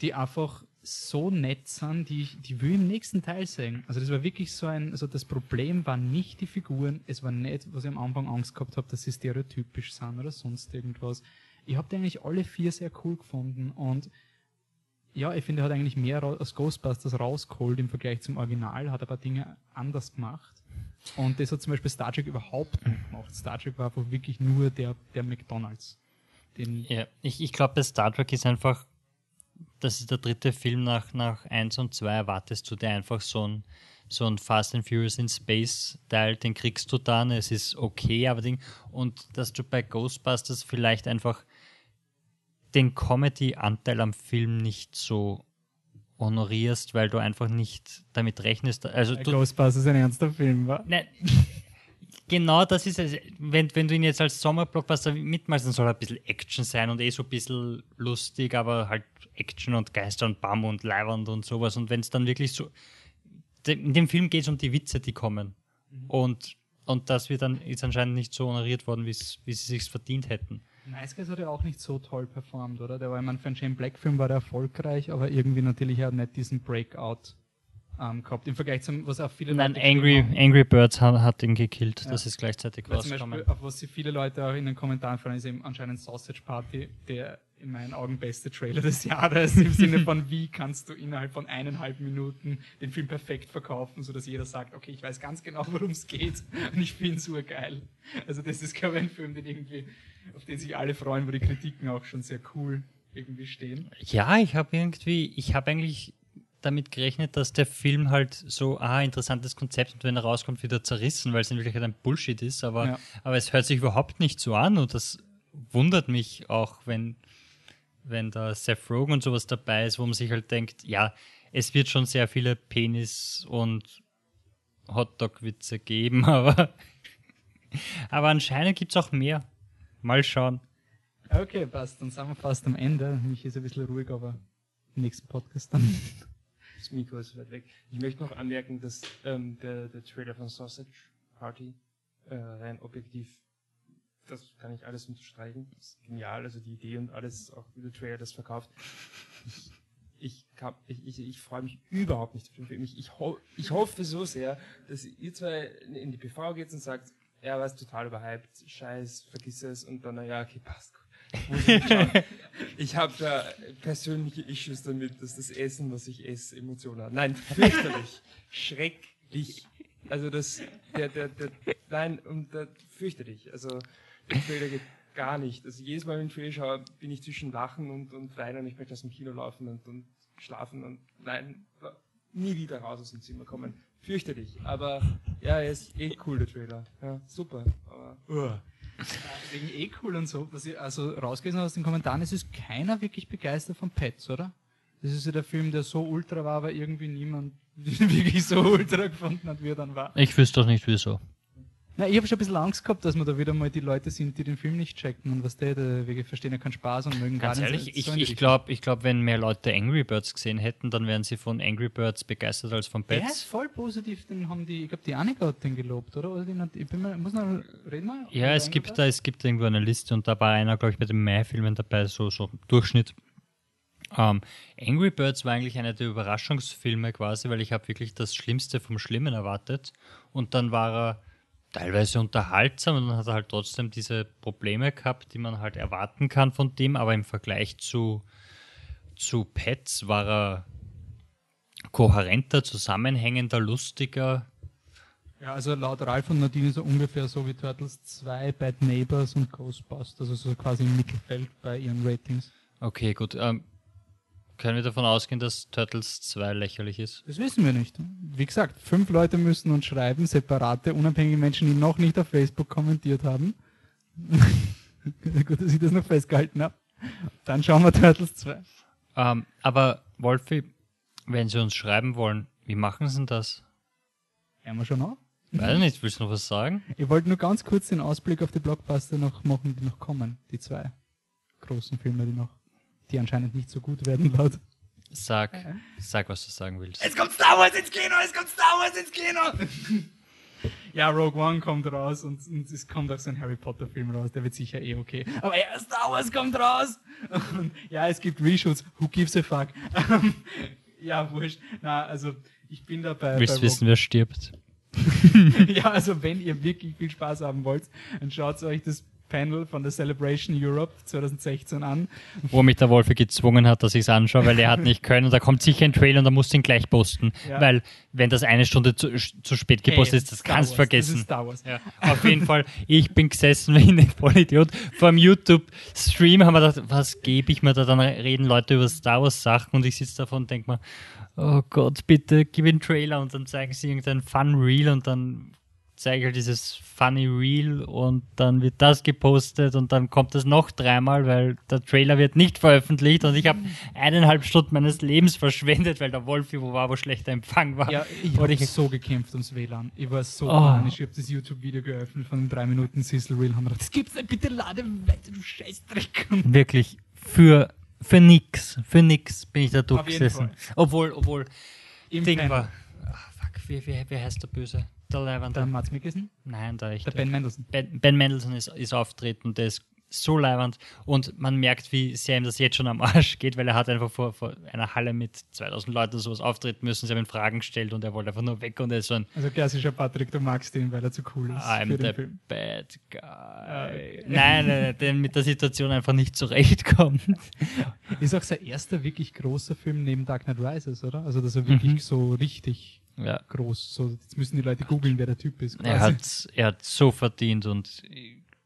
die einfach so nett sind, die, die will ich im nächsten Teil sehen. Also das war wirklich so ein, also das Problem war nicht die Figuren, es war nicht, was ich am Anfang Angst gehabt habe, dass sie stereotypisch sind oder sonst irgendwas. Ich habe die eigentlich alle vier sehr cool gefunden und ja, ich finde, er hat eigentlich mehr aus Ghostbusters rausgeholt im Vergleich zum Original, hat ein paar Dinge anders gemacht. Und das hat zum Beispiel Star Trek überhaupt nicht gemacht. Star Trek war einfach wirklich nur der, der McDonalds. Den, ja, ich, ich glaube, bei Star Trek ist einfach, das ist der dritte Film nach, nach 1 und 2, erwartest du dir einfach so ein, so ein Fast and Furious in Space Teil, den kriegst du dann, es ist okay, aber Ding, und dass du bei Ghostbusters vielleicht einfach den Comedy-Anteil am Film nicht so honorierst, weil du einfach nicht damit rechnest. Also du, Ghostbusters ein ernster Film war. Nein, genau das ist es. Wenn, wenn du ihn jetzt als Sommerblockbuster mitmachst, dann soll er ein bisschen Action sein und eh so ein bisschen lustig, aber halt Action und Geister und Bam und Leiwand und sowas. Und wenn es dann wirklich so. In dem Film geht es um die Witze, die kommen. Und, und das wird dann ist anscheinend nicht so honoriert worden, wie sie sich verdient hätten. Nice Guys hat ja auch nicht so toll performt, oder? Der war, ich meine, für einen Shane Black Film war der erfolgreich, aber irgendwie natürlich er hat nicht diesen Breakout ähm, gehabt. Im Vergleich zum, was auch viele Nein, Leute Angry. Angry Birds hat, hat ihn gekillt. Ja. Das ist gleichzeitig Weil zum rausgekommen. Beispiel, auf was sich viele Leute auch in den Kommentaren freuen, ist eben anscheinend Sausage Party, der in meinen Augen beste Trailer des Jahres, im Sinne von, wie kannst du innerhalb von eineinhalb Minuten den Film perfekt verkaufen, sodass jeder sagt, okay, ich weiß ganz genau, worum es geht und ich finde es urgeil. Also das ist, glaube ich, ein Film, den irgendwie, auf den sich alle freuen, wo die Kritiken auch schon sehr cool irgendwie stehen. Ja, ich habe irgendwie, ich habe eigentlich damit gerechnet, dass der Film halt so, ah, interessantes Konzept und wenn er rauskommt, wieder zerrissen, weil es in Wirklichkeit ein Bullshit ist, aber, Ja. aber es hört sich überhaupt nicht so an und das wundert mich auch, wenn, wenn da Seth Rogen und sowas dabei ist, wo man sich halt denkt, ja, es wird schon sehr viele Penis- und Hotdog-Witze geben, aber, aber anscheinend gibt es auch mehr. Mal schauen. Okay, passt, dann sind wir fast am Ende. Mich ist ein bisschen ruhig, aber im nächsten Podcast dann. Das Mikro ist weit weg. Ich möchte noch anmerken, dass ähm, der, der Trailer von Sausage Party äh, rein objektiv, das kann ich alles unterstreichen. Ist genial, also die Idee und alles, auch wie der Trailer das verkauft. Ich, ich, ich, ich, freue mich überhaupt nicht auf den Film. Ich, ich, ho ich hoffe so sehr, dass ihr zwei in die PV geht und sagt, ja, was total überhyped, scheiß, vergiss es und dann, naja, okay, passt gut. Ich habe da persönliche Issues damit, dass das Essen, was ich esse, Emotionen hat. Nein, fürchterlich. Schrecklich. Also das, der, der, der, nein, und der, fürchterlich. Also, der Trailer geht gar nicht. Also jedes Mal, wenn ich Trailer schaue, bin ich zwischen Lachen und, und Weinen und ich möchte aus dem Kino laufen und, und schlafen und nein, nie wieder raus aus dem Zimmer kommen. Fürchterlich. Aber, ja, er ist eh cool, der Trailer. Ja, super. Aber, uah. Wegen eh cool und so, was ich also rausgelesen habe aus den Kommentaren, es ist keiner wirklich begeistert von Pets, oder? Das ist ja der Film, der so ultra war, aber irgendwie niemand wirklich so ultra gefunden hat, wie er dann war. Ich wüsste doch nicht wieso. Na, ich habe schon ein bisschen Angst gehabt, dass wir da wieder mal die Leute sind, die den Film nicht checken und was der, der wir verstehen ja keinen Spaß und mögen Ganz gar ehrlich, nicht. ich, so die ich glaube, ich glaub, wenn mehr Leute Angry Birds gesehen hätten, dann wären sie von Angry Birds begeistert als von Der ist Pets. voll positiv, den haben die, ich glaube, die Annika hat den gelobt, oder? oder den hat, ich bin mal, muss noch, reden wir? Ja, es gibt da, es gibt irgendwo eine Liste und da war einer, glaube ich, bei den Mai-Filmen dabei, so, so Durchschnitt. Ähm, Angry Birds war eigentlich einer der Überraschungsfilme quasi, weil ich habe wirklich das Schlimmste vom Schlimmen erwartet. Und dann war er teilweise unterhaltsam und dann hat er halt trotzdem diese Probleme gehabt, die man halt erwarten kann von dem, aber im Vergleich zu, zu Pets war er kohärenter, zusammenhängender, lustiger. Ja, also laut Ralf und Nadine so ungefähr so wie Turtles 2, Bad Neighbors und Ghostbusters, also so quasi im Mittelfeld bei ihren Ratings. Okay, gut. Ähm, können wir davon ausgehen, dass Turtles 2 lächerlich ist? Das wissen wir nicht. Wie gesagt, fünf Leute müssen uns schreiben, separate, unabhängige Menschen, die noch nicht auf Facebook kommentiert haben. Gut, dass ich das noch festgehalten habe. Dann schauen wir Turtles 2. Ähm, aber Wolfi, wenn Sie uns schreiben wollen, wie machen Sie denn das? Hören wir schon auf? Weiß ich nicht, willst du noch was sagen? Ich wollte nur ganz kurz den Ausblick auf die Blockbuster noch machen, die noch kommen. Die zwei großen Filme, die noch, die anscheinend nicht so gut werden laut. Sag, sag, was du sagen willst. Es kommt Star Wars ins Kino, es kommt Star Wars ins Kino! ja, Rogue One kommt raus und, und es kommt auch so ein Harry Potter Film raus, der wird sicher eh okay. Aber ja, Star Wars kommt raus! Und ja, es gibt Reshoots, who gives a fuck? Ja, wurscht. Na, also, ich bin dabei. Willst bei wissen, wer stirbt? Ja, also wenn ihr wirklich viel Spaß haben wollt, dann schaut euch das Panel von der Celebration Europe 2016 an. Wo mich der Wolfi gezwungen hat, dass ich es anschaue, weil er hat nicht können und da kommt sicher ein Trailer und da musst du ihn gleich posten. Ja. Weil, wenn das eine Stunde zu, zu spät gepostet Hey, ist, das Star kannst du Wars, Das vergessen. ist Star Wars. Ja, auf jeden Fall, ich bin gesessen wie ein Vollidiot. Vor dem YouTube-Stream haben wir gedacht, was gebe ich mir da? Dann reden Leute über Star Wars-Sachen und ich sitze davon und denke mir, oh Gott, bitte gib einen Trailer und dann zeigen sie irgendein Fun-Reel und dann zeige ich halt dieses Funny Reel und dann wird das gepostet und dann kommt das noch dreimal, weil der Trailer wird nicht veröffentlicht und ich habe eineinhalb Stunden meines Lebens verschwendet, weil der Wolfi wo war, wo schlechter Empfang war. Ja, ich habe so gekämpft ums WLAN. Ich war so Oh. panisch. Ich habe das YouTube-Video geöffnet von den drei Minuten Sizzle Reel. Haben gedacht, das gibt's nicht, bitte lade weiter, du Scheißdreck. Wirklich für, für nix, für nix bin ich da durchgesessen. Obwohl, obwohl, Im Ding Panel. war, ach, fuck, wie, wie, wie heißt der Böse? Der Leibwand. Der Mats Mikkelsen, Nein, der echte. der Ben Mendelssohn. Ben, ben Mendelssohn ist, ist auftreten, der ist so leibend und man merkt, wie sehr ihm das jetzt schon am Arsch geht, weil er hat einfach vor, vor einer Halle mit 2000 Leuten sowas auftreten müssen, sie haben ihm Fragen gestellt und er wollte einfach nur weg und er ist so ein Also klassischer Patrick, du magst ihn, weil er zu cool ist I'm für the den Film. bad guy. okay. Nein, nein, nein, der mit der Situation einfach nicht zurechtkommt. Ist auch sein erster wirklich großer Film neben Dark Knight Rises, oder? Also, dass er wirklich Mhm. so richtig Ja. groß, so, jetzt müssen die Leute googeln, wer der Typ ist. Er quasi. hat, er hat so verdient und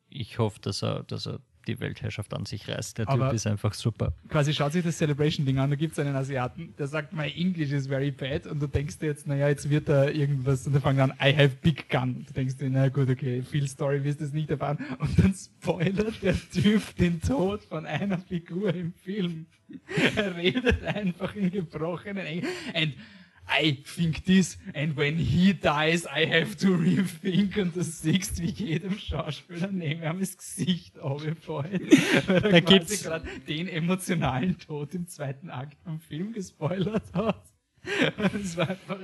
ich hoffe, dass er, dass er die Weltherrschaft an sich reißt. Der Aber- Typ ist einfach super. quasi schaut sich das Celebration-Ding an, da gibt es einen Asiaten, der sagt, my English is very bad und du denkst dir jetzt, naja, jetzt wird da irgendwas und dann fangen an, I have big gun. Du denkst dir, na gut, okay, viel Story wirst du es nicht erfahren und dann spoilert der Typ den Tod von einer Figur im Film. er redet einfach in gebrochenen Englisch. I think this and when he dies, I have to rethink und du siehst, wie jedem Schauspieler neben ihm das Gesicht aufgefallen. Weil er Da gibt's- gerade den emotionalen Tod im zweiten Akt vom Film gespoilert hat. Das war einfach,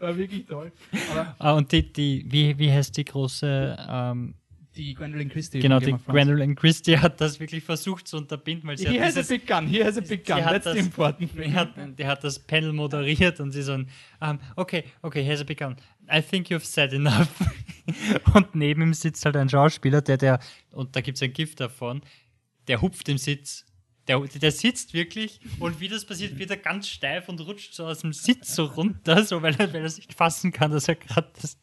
war wirklich toll. Aber Ah, und die, die, wie, wie heißt die große, ähm, die Gwendolyn Christie. genau, die. Gwendolyn Christie hat das wirklich versucht zu unterbinden, weil sie He hat has a dieses, big gun, he has a big gun, that's das- important die hat, die hat das Panel moderiert und sie so ein, ähm, okay, okay, here's a big gun. I think you've said enough. und neben ihm sitzt halt ein Schauspieler, der, der, und da gibt es ein Gift davon, der hupft im Sitz. Der, der sitzt wirklich und wie das passiert, wird er ganz steif und rutscht so aus dem Sitz so runter, so weil er, weil er sich nicht fassen kann, dass er gerade das.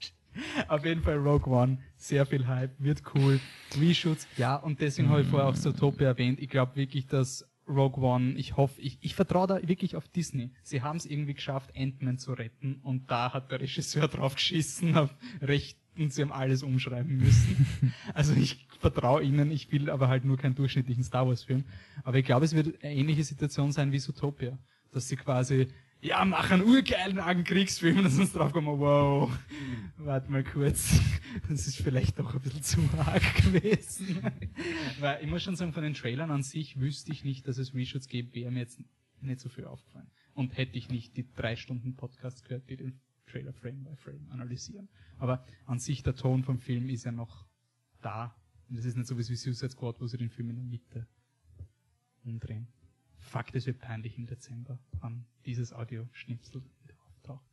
Auf jeden Fall Rogue One, sehr viel Hype, wird cool. Reshoots, ja, und deswegen habe ich vorher auch Zootopia erwähnt. Ich glaube wirklich, dass Rogue One, ich hoffe, ich, ich vertraue da wirklich auf Disney. Sie haben es irgendwie geschafft, Ant-Man zu retten und da hat der Regisseur drauf geschissen, auf Rechten, sie haben alles umschreiben müssen. also ich vertraue ihnen, ich will aber halt nur keinen durchschnittlichen Star Wars Film. Aber ich glaube, es wird eine ähnliche Situation sein wie Zootopia. Dass sie quasi ja, mach einen urgeilen Kriegsfilm und dann sind drauf gekommen, wow, warte mal kurz, das ist vielleicht doch ein bisschen zu arg gewesen. Weil ich muss schon sagen, von den Trailern an sich wüsste ich nicht, dass es Reshoots gibt, wäre mir jetzt nicht so viel aufgefallen. Und hätte ich nicht die drei Stunden Podcasts gehört, die den Trailer Frame by Frame analysieren. Aber an sich der Ton vom Film ist ja noch da. Und es ist nicht so wie Suicide Squad, wo sie den Film in der Mitte umdrehen. Fuck, das wird peinlich im Dezember, wann dieses Audio-Schnipsel auftaucht.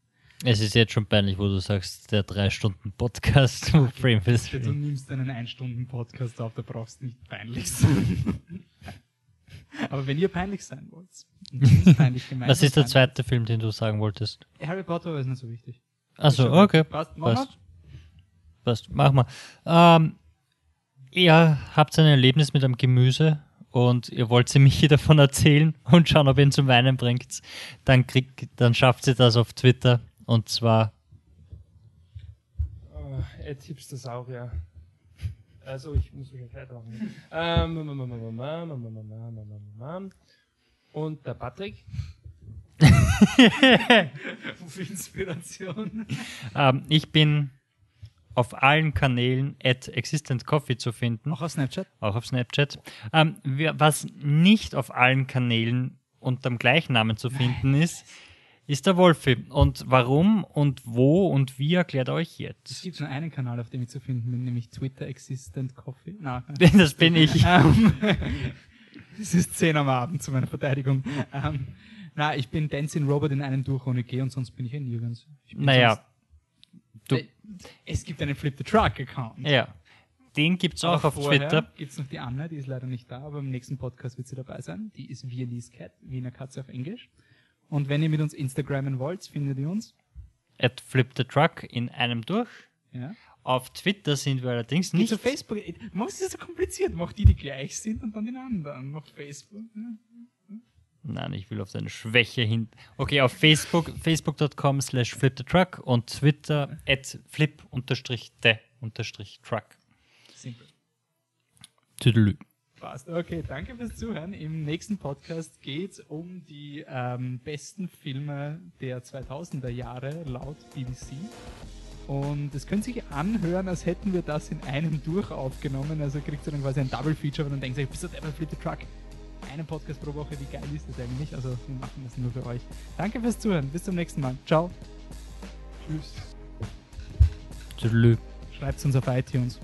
Es ist jetzt schon peinlich, wo du sagst, der drei Stunden Podcast, wo Frame ist. Du nimmst einen ein Stunden Podcast auf, da brauchst du nicht peinlich sein. Aber wenn ihr peinlich sein wollt, peinlich Was ist der zweite Film, den du sagen wolltest? Harry Potter ist nicht so wichtig. Achso, okay. Passt, Passt. Passt. Mach mal. Ähm, ihr habt ein Erlebnis mit einem Gemüse und ihr wollt sie mich davon erzählen und schauen, ob ihr ihn zum Weinen bringt, dann, kriegt, dann schafft sie das auf Twitter und zwar oh, Ed Hipstersaurier. Also ich muss mich weitermachen. Ähm, und der Patrick. Für Inspiration. ähm, ich bin auf allen Kanälen at Existent Coffee zu finden. Auch auf Snapchat? Auch auf Snapchat. Ähm, was nicht auf allen Kanälen unter dem gleichen Namen zu finden Nein. ist, ist der Wolfi. Und warum und wo und wie erklärt euch jetzt? Es gibt nur einen Kanal, auf dem ich zu finden bin, nämlich Twitter Existent Coffee. Nein, das bin ich. Ähm, es ist 10 am Abend zu meiner Verteidigung. Ähm, na, ich bin Dancing Robot in einem durch ohne G und sonst bin ich eh nirgends. naja, Du, es gibt einen Flip the Truck Account. Ja. Den gibt es auch auf Twitter. Gibt es noch die Anna, die ist leider nicht da, aber im nächsten Podcast wird sie dabei sein. Die ist Viennese Cat, Wiener Katze auf Englisch. Und wenn ihr mit uns Instagrammen wollt, findet ihr uns. At Flip the Truck in einem durch. Ja. Auf Twitter sind wir allerdings nicht. Zu Facebook. Mach es so kompliziert. Mach die, die gleich sind und dann den anderen. Mach Facebook. Ja. Nein, ich will auf seine Schwäche hin. Okay, auf Facebook, facebook.com slash flip the truck und Twitter at flip unterstrich the unterstrich truck. Simple. Tüdelü. Passt. Okay, danke fürs Zuhören. Im nächsten Podcast geht es um die ähm, besten Filme der 2000er Jahre laut BBC. Und das könnt ihr sich anhören, als hätten wir das in einem durch aufgenommen. Also kriegt ihr dann quasi ein Double Feature und dann denkt ihr, bist du der Flip the Truck? Einen Podcast pro Woche. Wie geil ist das eigentlich? Also wir machen das nur für euch. Danke fürs Zuhören. Bis zum nächsten Mal. Ciao. Tschüss. Tschüss. Schreibt uns auf iTunes.